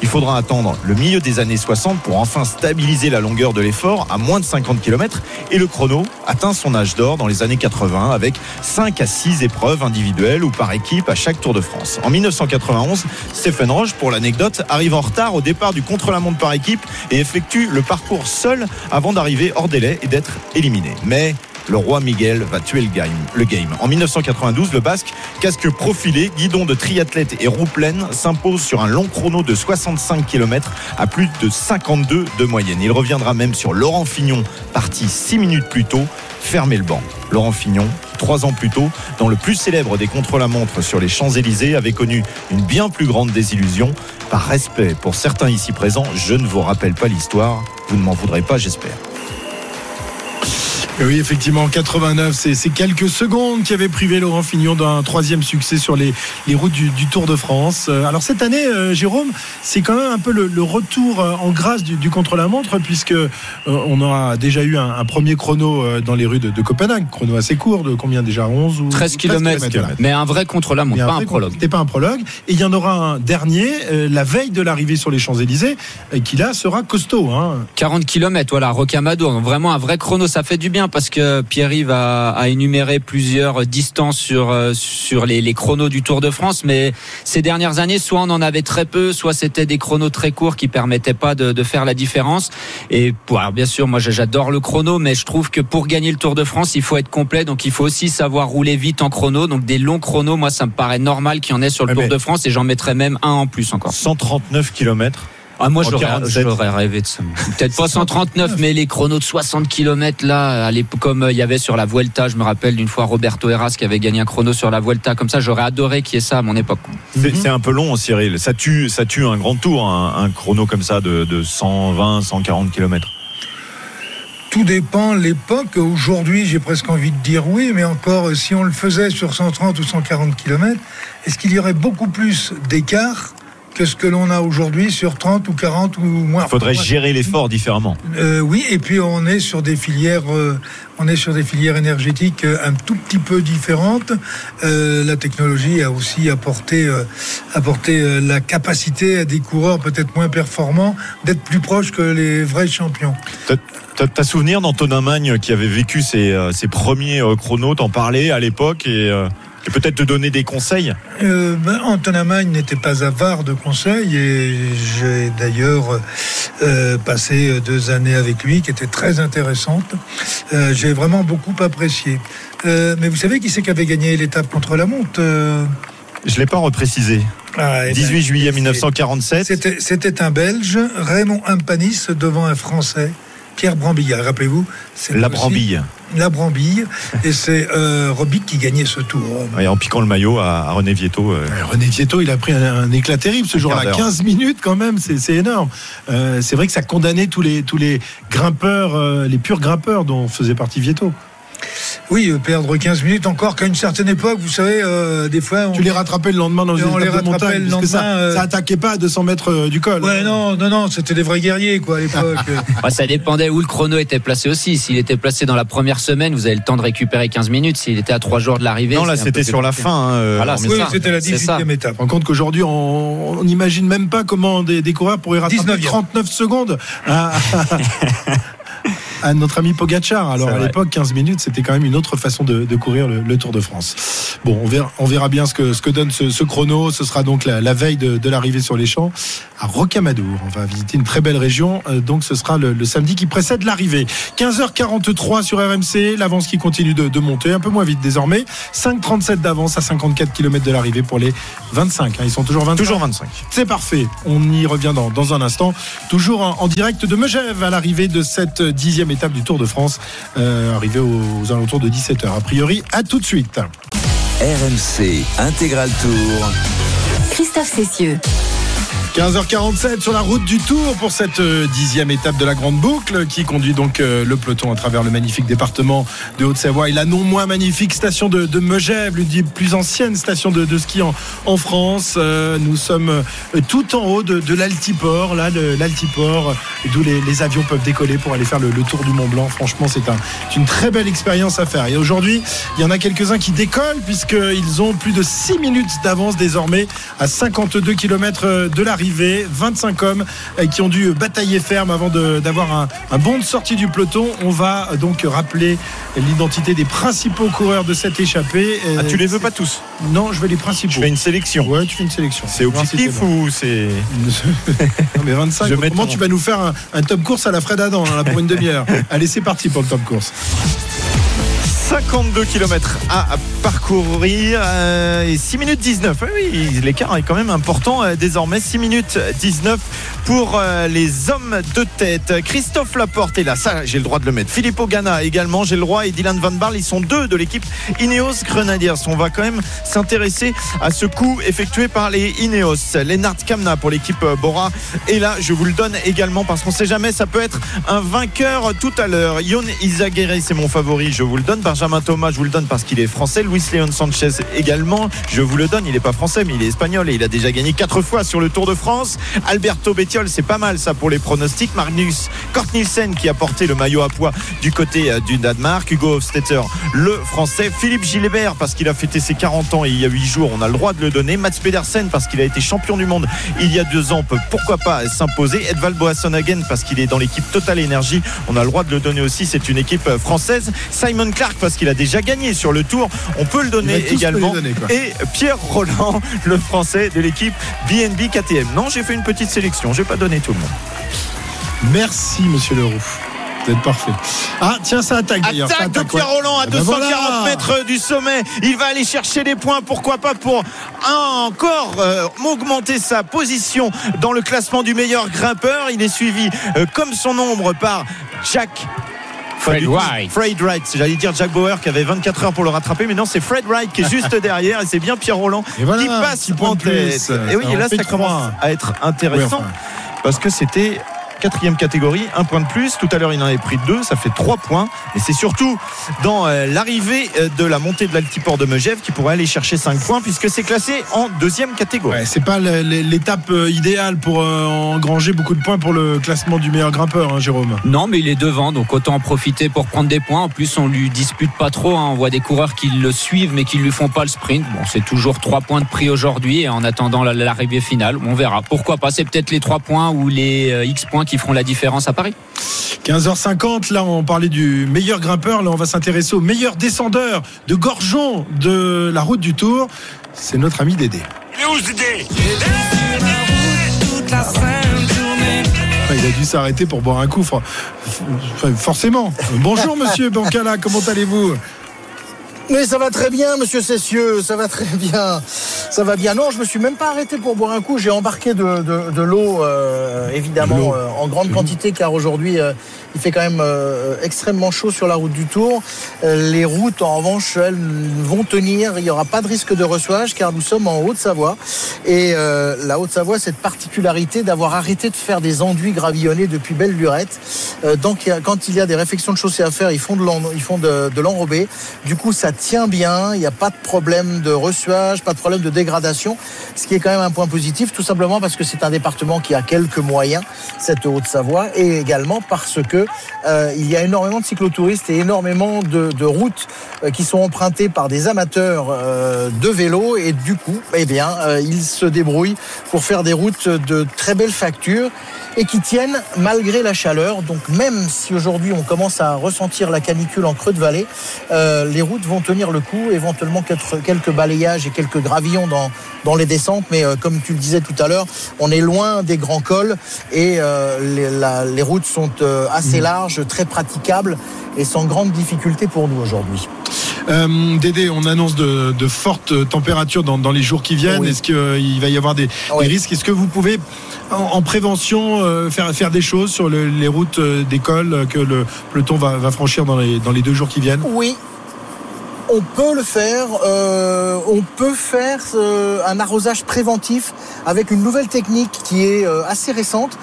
Il faudra attendre le milieu des années 60 pour enfin stabiliser la longueur de l'effort à moins de 50 km et le chrono atteint son âge d'or dans les années 80 avec 5 à 6 épreuves individuelles ou par équipe à chaque Tour de France. En 1991, Stephen Roche, pour l'anecdote, arrive en retard au départ du contre-la-montre par équipe et effectue le parcours seul avant d'arriver hors délai et d'être éliminé. Mais le roi Miguel va tuer le game. En 1992, le Basque, casque profilé, guidon de triathlète et roue pleine, s'impose sur un long chrono de 65 km à plus de 52 de moyenne. Il reviendra même sur Laurent Fignon, parti 6 minutes plus tôt, fermer le banc. Laurent Fignon, trois ans plus tôt, dans le plus célèbre des contre-la-montre sur les Champs-Élysées, avait connu une bien plus grande désillusion. Par respect pour certains ici présents, je ne vous rappelle pas l'histoire. Vous ne m'en voudrez pas, j'espère. Oui, effectivement, 89, c'est quelques secondes qui avaient privé Laurent Fignon d'un troisième succès sur les, les routes du, du, Tour de France. Euh, alors cette année, euh, Jérôme, c'est quand même un peu le, le retour euh, en grâce du, du contre-la-montre, puisque on aura déjà eu un, un, premier chrono dans les rues de, de, Copenhague, chrono assez court, de combien déjà 11 ou 13 km, mais un vrai contre-la-montre, pas un prologue. C'était pas un prologue. Et il y en aura un dernier, la veille de l'arrivée sur les Champs-Élysées, qui là sera costaud. Hein. 40 km, voilà, Rocamadour, vraiment un vrai chrono, ça fait du bien parce que Pierre-Yves a, a, énuméré plusieurs distances sur, euh, sur les, les, chronos du Tour de France, mais ces dernières années, soit on en avait très peu, soit c'était des chronos très courts qui permettaient pas de, de faire la différence. Et alors bien sûr, moi j'adore le chrono, mais je trouve que pour gagner le Tour de France, il faut être complet, donc il faut aussi savoir rouler vite en chrono. Donc des longs chronos, moi ça me paraît normal qu'il y en ait sur le Tour de France, et j'en mettrais même un en plus encore. 139 km ah, moi, j'aurais rêvé de ça. Peut-être pas 139, mais les chronos de 60 km là, comme euh, il y avait sur la Vuelta, je me rappelle d'une fois Roberto Heras qui avait gagné un chrono sur la Vuelta. Comme ça, j'aurais adoré qu'il y ait ça à mon époque. C'est mm -hmm. un peu long, Cyril. Ça tue, ça tue un grand tour, un, un chrono comme ça de, de 120, 140 km. Tout dépend l'époque. Aujourd'hui, j'ai presque envie de dire oui, mais encore, si on le faisait sur 130 ou 140 km, est-ce qu'il y aurait beaucoup plus d'écart que ce que l'on a aujourd'hui sur 30 ou 40 ou moins. Il faudrait gérer l'effort différemment. Euh, oui, et puis on est sur des filières, euh, on est sur des filières énergétiques euh, un tout petit peu différentes. Euh, la technologie a aussi apporté, apporté la capacité à des coureurs peut-être moins performants d'être plus proches que les vrais champions. T'as souvenir d'Antonin Magne qui avait vécu ses, ses premiers chronos, t'en parlais à l'époque et et peut-être te donner des conseils euh, ben, Antonin Magne n'était pas avare de conseils et j'ai d'ailleurs euh, passé deux années avec lui qui étaient très intéressantes. Euh, j'ai vraiment beaucoup apprécié. Euh, mais vous savez qui c'est qui avait gagné l'étape contre la monte Je ne l'ai pas reprécisé. Ah, 18 ben, juillet 1947. C'était un Belge, Raymond Impanis, devant un Français. Pierre Brambilla, rappelez-vous. La Brambille. La Brambille. et c'est euh, Robic qui gagnait ce tour. Ouais, en piquant le maillot à, à René Vietto. Euh... René Vietto, il a pris un, un éclat terrible ce jour-là. 15 minutes quand même, c'est énorme. Euh, c'est vrai que ça condamnait tous les, tous les grimpeurs, euh, les purs grimpeurs dont faisait partie Vietto. Oui, euh, perdre 15 minutes encore qu'à une certaine époque, vous savez, euh, des fois. On... Tu les rattrapais le lendemain dans une étape de montagne. Le lendemain, ça, euh... ça attaquait pas à 200 mètres euh, du col. Ouais, non, non, non, c'était des vrais guerriers, quoi, à l'époque. ouais, ça dépendait où le chrono était placé aussi. S'il était placé dans la première semaine, vous avez le temps de récupérer 15 minutes. S'il était à 3 jours de l'arrivée. Non, là, c'était sur la fin. Hein, voilà, oui, c'était la 18e étape. On rend compte qu'aujourd'hui, on n'imagine même pas comment des, des coureurs pourraient rattraper 19e. 39 secondes à, à notre ami Pogachar. Alors à l'époque, 15 minutes, c'était quand même une autre façon de, de courir le, le Tour de France. Bon, on verra, on verra bien ce que, ce que donne ce, ce chrono. Ce sera donc la, la veille de, de l'arrivée sur les champs à Rocamadour. On va visiter une très belle région. Euh, donc ce sera le, le samedi qui précède l'arrivée. 15h43 sur RMC. L'avance qui continue de, de monter, un peu moins vite désormais. 5,37 d'avance à 54 km de l'arrivée pour les 25. hein. Ils sont toujours 25. Toujours 25. C'est parfait. On y revient dans, dans un instant. Toujours en, en direct de Megève à l'arrivée de cette dixième étape du Tour de France. Euh, arrivée aux, aux alentours de 17h. A priori, à tout de suite. RMC Intégral Tour. Christophe Cessieux. 15h47 sur la route du Tour pour cette euh, dixième étape de la Grande Boucle qui conduit donc euh, le peloton à travers le magnifique département de Haute-Savoie et la non moins magnifique station de, de Megève, l'une des plus anciennes stations de, ski en, France. Euh, nous sommes tout en haut de, l'Altiport, là, l'Altiport, d'où les, avions peuvent décoller pour aller faire le, tour du Mont Blanc. Franchement, c'est une très belle expérience à faire. Et aujourd'hui, il y en a quelques-uns qui décollent puisqu'ils ont plus de 6 minutes d'avance désormais à 52 km de l'arrivée. 25 hommes euh, qui ont dû batailler ferme avant d'avoir un, un bon de sortie du peloton. On va euh, donc rappeler l'identité des principaux coureurs de cette échappée. Ah, tu les veux pas tous Non, je veux les principaux. Je fais une sélection. Ouais, tu fais une sélection. C'est objectif ou c'est. Non, mais 25, Je mets comment ton- tu vas nous faire un, un top course à la Fred Adam là, pour une demi-heure Allez, c'est parti pour le top course. 52 km à parcourir euh, et 6 minutes 19. Oui, l'écart est quand même important euh, désormais. 6 minutes 19 pour euh, les hommes de tête. Christophe Laporte est là, ça j'ai le droit de le mettre. Philippe Ogana également, j'ai le droit et Dylan Van Barle, ils sont deux de l'équipe Ineos Grenadiers. On va quand même s'intéresser à ce coup effectué par les Ineos. Lennart Kamna pour l'équipe euh, Bora. Et là, je vous le donne également parce qu'on sait jamais, ça peut être un vainqueur tout à l'heure. Yon Izaguirre, c'est mon favori, je vous le donne. Benjamin Thomas, je vous le donne parce qu'il est français. Luis Leon Sanchez également, je vous le donne. Il n'est pas français, mais il est espagnol et il a déjà gagné quatre fois sur le Tour de France. Alberto Bettiol, c'est pas mal ça pour les pronostics. Magnus Kort Nielsen qui a porté le maillot à poids du côté euh, du Danemark. Hugo Hofstetter, le français. Philippe Gilbert parce qu'il a fêté ses 40 ans et il y a 8 jours, on a le droit de le donner. Mats Pedersen parce qu'il a été champion du monde il y a deux ans, peut pourquoi pas s'imposer. Edvald Boasson Hagen parce qu'il est dans l'équipe Total Energy, on a le droit de le donner aussi, c'est une équipe euh, française. Simon Clark parce qu'il a déjà gagné sur le tour, on peut le donner également. donner, et Pierre Roland, le français de l'équipe BNB KTM. Non, j'ai fait une petite sélection, j'ai pas donné tout le monde. Merci, monsieur Leroux. Vous êtes parfait. Ah, tiens, ça attaque d'ailleurs. Attaque de Pierre ouais. Roland à Ah ben 240 voilà. mètres du sommet. Il va aller chercher les points. Pourquoi pas pour encore euh, augmenter sa position dans le classement du meilleur grimpeur. Il est suivi euh, comme son nombre par Jack. Fred. Wright. Fred Wright. J'allais dire Jack Bauer qui avait 24 heures pour le rattraper, mais non, c'est Fred Wright qui est juste derrière et c'est bien Pierre Roland voilà, qui passe en tête. Et oui, et là, ça commence à être intéressant enfin. Parce que c'était quatrième catégorie, un point de plus. Tout à l'heure, il en avait pris deux, ça fait trois points. Et c'est surtout dans euh, l'arrivée euh, de la montée de l'altiport de Megève qui pourrait aller chercher cinq points puisque c'est classé en deuxième catégorie. Ouais, c'est pas l'étape euh, idéale pour engranger beaucoup de points pour le classement du meilleur grimpeur, hein, Jérôme. Non, mais il est devant, donc autant en profiter pour prendre des points. En plus, on lui dispute pas trop. hein. On voit des coureurs qui le suivent, mais qui lui font pas le sprint. Bon, c'est toujours trois points de prix aujourd'hui, et en attendant la- l'arrivée finale, on verra. Pourquoi pas C'est peut-être les trois points ou les X points qui feront la différence à Paris. 15h50, là on parlait du meilleur grimpeur, là on va s'intéresser au meilleur descendeur de gorgeon de la route du Tour. C'est notre ami Dédé. Ah, Il a dû s'arrêter pour boire un coup, for- for- forcément. Bonjour monsieur Bancala, comment allez-vous? Mais ça va très bien, monsieur Cessieux, ça va très bien. Ça va bien. Non, je me suis même pas arrêté pour boire un coup. J'ai embarqué de, de- de l'eau, euh, évidemment, euh, en grande quantité, car aujourd'hui, euh, il fait quand même euh, extrêmement chaud sur la route du Tour. Euh, les routes, en revanche, elles vont tenir. Il n'y aura pas de risque de reçoage, car nous sommes en Haute-Savoie. Et euh, la Haute-Savoie, cette particularité d'avoir arrêté de faire des enduits gravillonnés depuis belle lurette. Donc, quand il y a des réfections de chaussée à faire, ils font de l'enrobé. Du coup, ça tient bien. Il n'y a pas de problème de reçuage, pas de problème de dégradation, ce qui est quand même un point positif, tout simplement parce que c'est un département qui a quelques moyens, cette Haute-Savoie, et également parce que euh, il y a énormément de cyclotouristes et énormément de, routes euh, qui sont empruntées par des amateurs euh, de vélo, et du coup, eh bien, ils se débrouillent pour faire des routes de très belle facture et qui tiennent malgré la chaleur. Donc même si aujourd'hui on commence à ressentir la canicule en creux de vallée, les routes vont tenir le coup, éventuellement quelques, balayages et quelques gravillons dans, dans les descentes, mais comme tu le disais tout à l'heure, on est loin des grands cols et les, les routes sont euh, assez larges, très praticables et sans grande difficulté pour nous aujourd'hui. Euh, Dédé, on annonce de, de fortes températures dans, dans les jours qui viennent. Oui. Est-ce qu'il va y avoir des, Oui. des risques? Est-ce que vous pouvez, en, en prévention, euh, faire, faire des choses sur le- les routes euh, d'école euh, que le peloton va, va franchir dans les, dans les deux jours qui viennent? Oui. On peut le faire. euh, on peut faire euh, un arrosage préventif avec une nouvelle technique qui est euh, assez récente,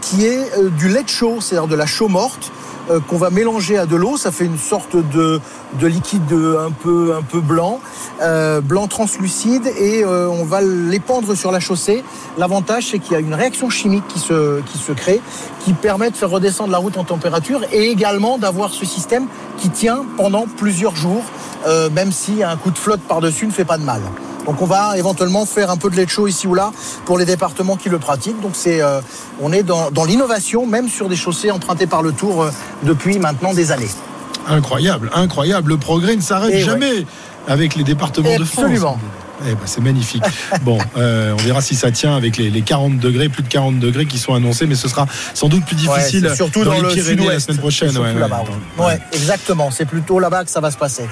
qui est du lait chaud, c'est-à-dire de la chaux morte euh, qu'on va mélanger à de l'eau. Ça fait une sorte de, de liquide un peu, blanc, euh, blanc translucide, et euh, on va l'épandre sur la chaussée. L'avantage, c'est qu'il y a une réaction chimique qui se, qui se crée, qui permet de faire redescendre la route en température et également d'avoir ce système qui tient pendant plusieurs jours, même si un coup de flotte par-dessus ne fait pas de mal. Donc on va éventuellement faire un peu de lait chaud ici ou là pour les départements qui le pratiquent. Donc c'est, euh, on est dans, dans l'innovation, même sur des chaussées empruntées par le Tour euh, depuis maintenant des années. Incroyable, incroyable. Le progrès ne s'arrête ouais. jamais avec les départements de France. Absolument. Eh ben, c'est magnifique. bon, euh, on verra si ça tient avec les, les 40 degrés, plus de 40 degrés qui sont annoncés, mais ce sera sans doute plus difficile Ouais, surtout dans, les le Pyrénées la semaine prochaine. Ouais, ouais. Ouais, exactement. C'est plutôt là-bas que ça va se passer.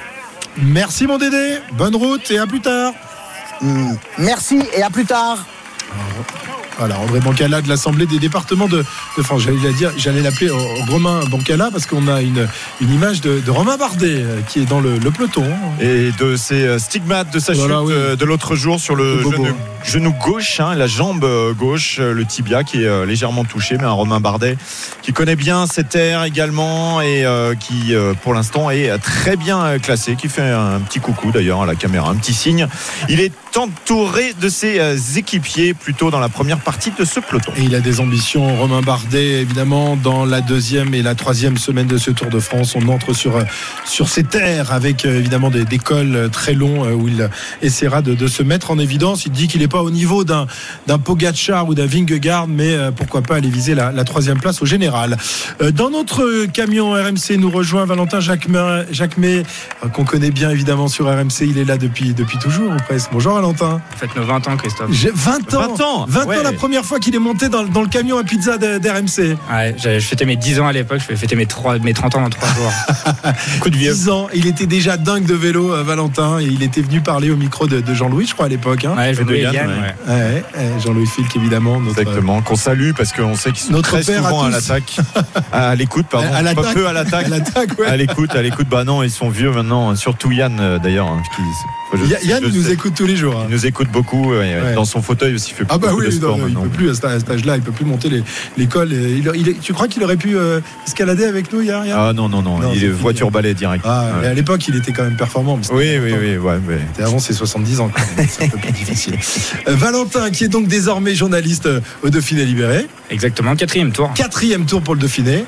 Merci mon Dédé, bonne route et à plus tard. Hmm. Merci et à plus tard. Voilà, André Bancala de l'Assemblée des départements de, de France. J'allais la dire, j'allais l'appeler euh, Romain Bancala parce qu'on a une, une image de, de Romain Bardet euh, qui est dans le, le peloton. Et de ses euh, stigmates de sa Voilà, chute oui. de l'autre jour sur le genou, genou gauche, hein, la jambe gauche, le tibia qui est légèrement touché, mais un Romain Bardet qui connaît bien cette terre également et euh, qui pour l'instant est très bien classé, qui fait un petit coucou d'ailleurs à la caméra, un petit signe. Il est entouré de ses équipiers plutôt dans la première partie de ce peloton. Et il a des ambitions, Romain Bardet, évidemment, dans la deuxième et la troisième semaine de ce Tour de France. On entre sur, sur ces terres avec euh, évidemment des, des cols très longs euh, où il essaiera de, de se mettre en évidence. Il dit qu'il n'est pas au niveau d'un, d'un Pogacar ou d'un Vingegaard, mais euh, pourquoi pas aller viser la, la troisième place au général. Dans notre camion RMC, nous rejoint Valentin Jacquemin, Jacquemet, qu'on connaît bien évidemment sur RMC. Il est là depuis, depuis toujours ou presque. Bonjour Valentin. Faites nos 20 ans, Christophe. J'ai 20 ans. 20 ans, 20 ouais. ans la première fois qu'il est monté dans, dans le camion à pizza d'RMC. Ouais, j'ai- je fêtais mes 10 ans à l'époque, je vais fêter mes, 3, mes 30 ans dans 3 jours. Coup de vieux. 10 ans, il était déjà dingue de vélo, euh, Valentin, et il était venu parler au micro de, de Jean-Louis, je crois, à l'époque. hein. Ouais, je de vais Yann, Yann, ouais. Jean-Louis Filk, évidemment. Notre, Exactement, qu'on salue parce qu'on sait qu'ils sont Notre très père souvent à l'attaque. À l'écoute, pardon. À l'attaque. Pas peu à l'attaque. à l'attaque, ouais. À l'écoute, à l'écoute. Bah non, ils sont vieux maintenant. Surtout Yann, euh, d'ailleurs. hein, qui- je- Yann je nous sais. écoute tous les jours. hein. Il nous écoute beaucoup. ouais. Dans son fauteuil aussi, il fait Ah bah oui, de sport non, il maintenant. peut plus à cet âge-là, il peut plus monter les- l'école. et il- il- tu crois qu'il aurait pu euh, escalader avec nous hier, hier Ah non, non, non. Non, il c'est est voiture balai direct. Ah, Ouais. mais à l'époque, il était quand même performant. mais Oui, oui, oui, ouais. C'était avant ses 70 ans, c'est un peu plus difficile. Euh, Valentin, qui est donc désormais journaliste euh, au Dauphiné Libéré. Exactement, quatrième tour. quatrième tour pour le Dauphiné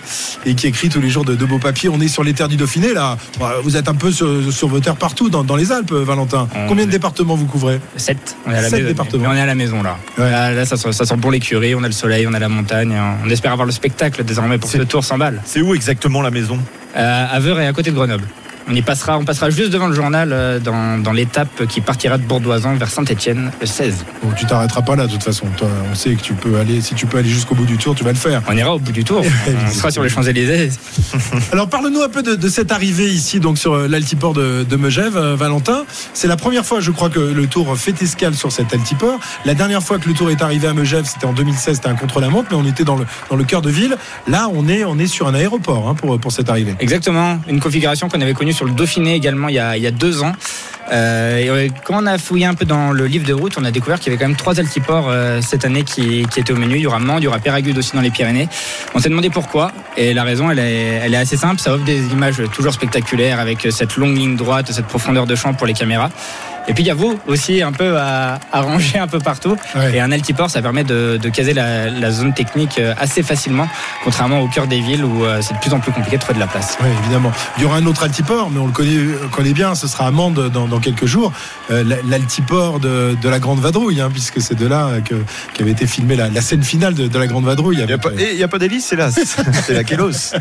et qui écrit tous les jours de, de beaux papiers. On est sur les terres du Dauphiné là. Vous êtes un peu sur, sur vos terres partout dans, dans les Alpes, Valentin. On Combien de est- départements vous couvrez 7. On est à la Sept maison. départements. Mais on est à la maison là. Ouais. Là, là, ça, sent- ça sent bon l'écurie, on a le soleil, on a la montagne. On espère avoir le spectacle désormais pour ce tour sans balle. C'est où exactement la maison? Euh, à Veur et à côté de Grenoble. On y passera, on passera juste devant le journal euh, dans, dans l'étape qui partira de Bourdoisan vers Saint-Etienne le 16. Bon, tu t'arrêteras pas là de toute façon. Toi, on sait que tu peux aller, si tu peux aller jusqu'au bout du tour, tu vas le faire. On ira au bout du tour. on sera sur les Champs-Élysées. Alors parle-nous un peu de, de cette arrivée ici, donc sur euh, l'altiport de, de Megève, euh, Valentin. C'est la première fois, je crois, que le Tour fait escale sur cet altiport. La dernière fois que le Tour est arrivé à Megève, c'était en 2016, c'était un contre-la-montre, mais on était dans le dans le cœur de ville. Là, on est on est sur un aéroport hein, pour pour cette arrivée. Exactement, une configuration qu'on avait connue sur le Dauphiné également il y a, deux ans. Euh, et euh, quand on a fouillé un peu dans le livre de route, on a découvert qu'il y avait quand même trois altiports euh, cette année qui, qui étaient au menu. Il y aura Mende, il y aura Péragude aussi dans les Pyrénées. On s'est demandé pourquoi, et la raison, elle est, elle est assez simple. Ça offre des images toujours spectaculaires avec cette longue ligne droite, cette profondeur de champ pour les caméras. Et puis il y a vous aussi un peu à, à ranger un peu partout. Ouais. Et un altiport, ça permet de, de caser la, la zone technique euh, assez facilement, contrairement au cœur des villes où euh, c'est de plus en plus compliqué de trouver de la place. Oui, évidemment. Il y aura un autre altiport, mais on le connaît, euh, connaît bien. Ce sera à Mende dans, dans quelques jours. Euh, la- L'altiport de, de la Grande Vadrouille, hein, puisque c'est de là que qu'avait été filmée la, la scène finale de, de la Grande Vadrouille. Il n'y a pas, et il y a pas d'hélice, c'est là. C'est la Kélos.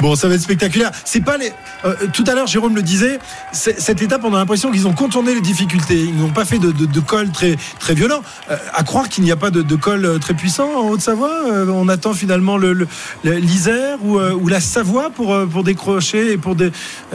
Bon, ça va être spectaculaire. C'est pas les. euh, tout à l'heure, Jérôme le disait. Cette étape, on a l'impression qu'ils ont contourné les difficultés. Ils n'ont pas fait de, de, de col très très violent. Euh, à croire qu'il n'y a pas de, de col très puissant en Haute-Savoie. Euh, on attend finalement le le- le- l'Isère ou, ou la Savoie pour pour décrocher et pour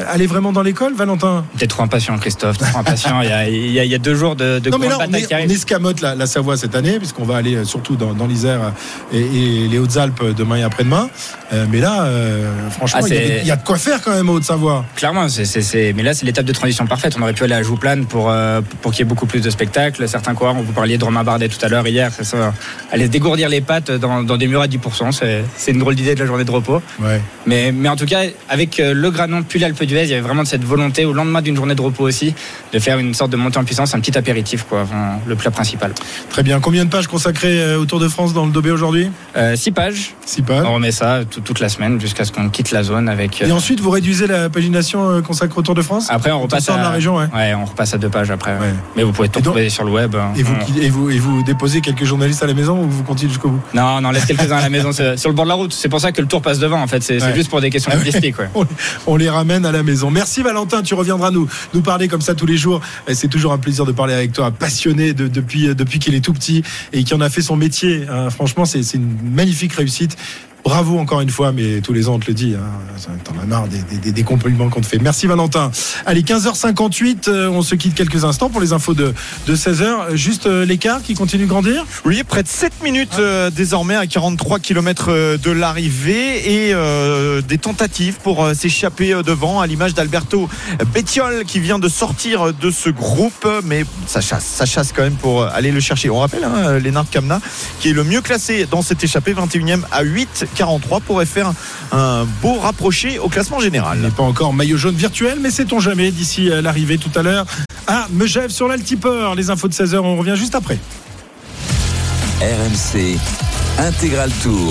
aller vraiment dans l'école, Valentin? T'es trop impatient, Christophe, t'es trop impatient. Il y a, il y a- il y a deux jours de, de non mais là on, est, on escamote la, la Savoie cette année puisqu'on va aller euh, surtout dans, dans l'Isère euh, et, et les Hautes-Alpes demain et après-demain. Euh, mais là, euh, franchement, Ah, il y, a il y a de quoi faire quand même en Haute-Savoie. Clairement, c'est, mais là, c'est l'étape de transition parfaite. On aurait pu aller à Jouplane pour, euh, pour qu'il y ait beaucoup plus de spectacles. Certains coureurs, vous parliez de Romain Bardet tout à l'heure, hier, c'est ça, aller se dégourdir les pattes dans, dans des murs à 10%. C'est, c'est une drôle d'idée de la journée de repos. Ouais. Mais, mais en tout cas, avec euh, le Granon puis l'Alpe d'Huez, il y avait vraiment cette volonté, au lendemain d'une journée de repos aussi, de faire une sorte de montée en puissance, un petit apéritif, quoi, avant le plat principal. Très bien. Combien de pages consacrées euh, au Tour de France dans le Dobé aujourd'hui? Euh, six pages. Six pages. On remet ça tout- toute la semaine jusqu'à ce qu'on quitte la zone avec. euh, Et ensuite, vous réduisez la pagination euh, consacrée au Tour de France? Après, on repasse de à la région, ouais. Ouais, on repasse à deux pages après. ouais. Mais vous pouvez tout donc- retrouver sur le web. Et vous, On- et, vous, et vous déposez quelques journalistes à la maison ou vous continuez jusqu'au bout? Non, non, laisse quelques-uns à la maison, sur le bord de la route. C'est pour ça que le tour passe devant, en fait. C'est Ouais. juste pour des questions Ah logistiques. on, on les ramène à la maison. Merci Valentin, tu reviendras nous, nous parler comme ça tous les jours. C'est toujours un plaisir de parler avec toi, passionné de- depuis, qu'il est tout petit et qui en a fait son métier. hein. Franchement, c'est une magnifique réussite. Bravo encore une fois, mais tous les ans on te le dit, hein, t'en as marre des, des- des- compliments qu'on te fait. Merci Valentin. Allez, 15h58, euh, on se quitte quelques instants pour les infos de, de 16h. Juste euh, l'écart qui continue de grandir? Oui, près de 7 minutes euh, désormais à 43 km de l'arrivée et euh, des tentatives pour euh, s'échapper euh, devant à l'image d'Alberto Bettiol qui vient de sortir de ce groupe mais ça chasse, ça chasse quand même pour euh, aller le chercher. On rappelle hein, Lénard Kamna qui est le mieux classé dans cette échappée 21e à 8,43 pourrait faire un beau rapproché au classement Il général. n'est pas encore maillot jaune virtuel, mais sait-on jamais d'ici euh, l'arrivée tout à l'heure à Megève sur l'Altipeur. Les infos de 16h, on revient juste après. RMC Intégral Tour.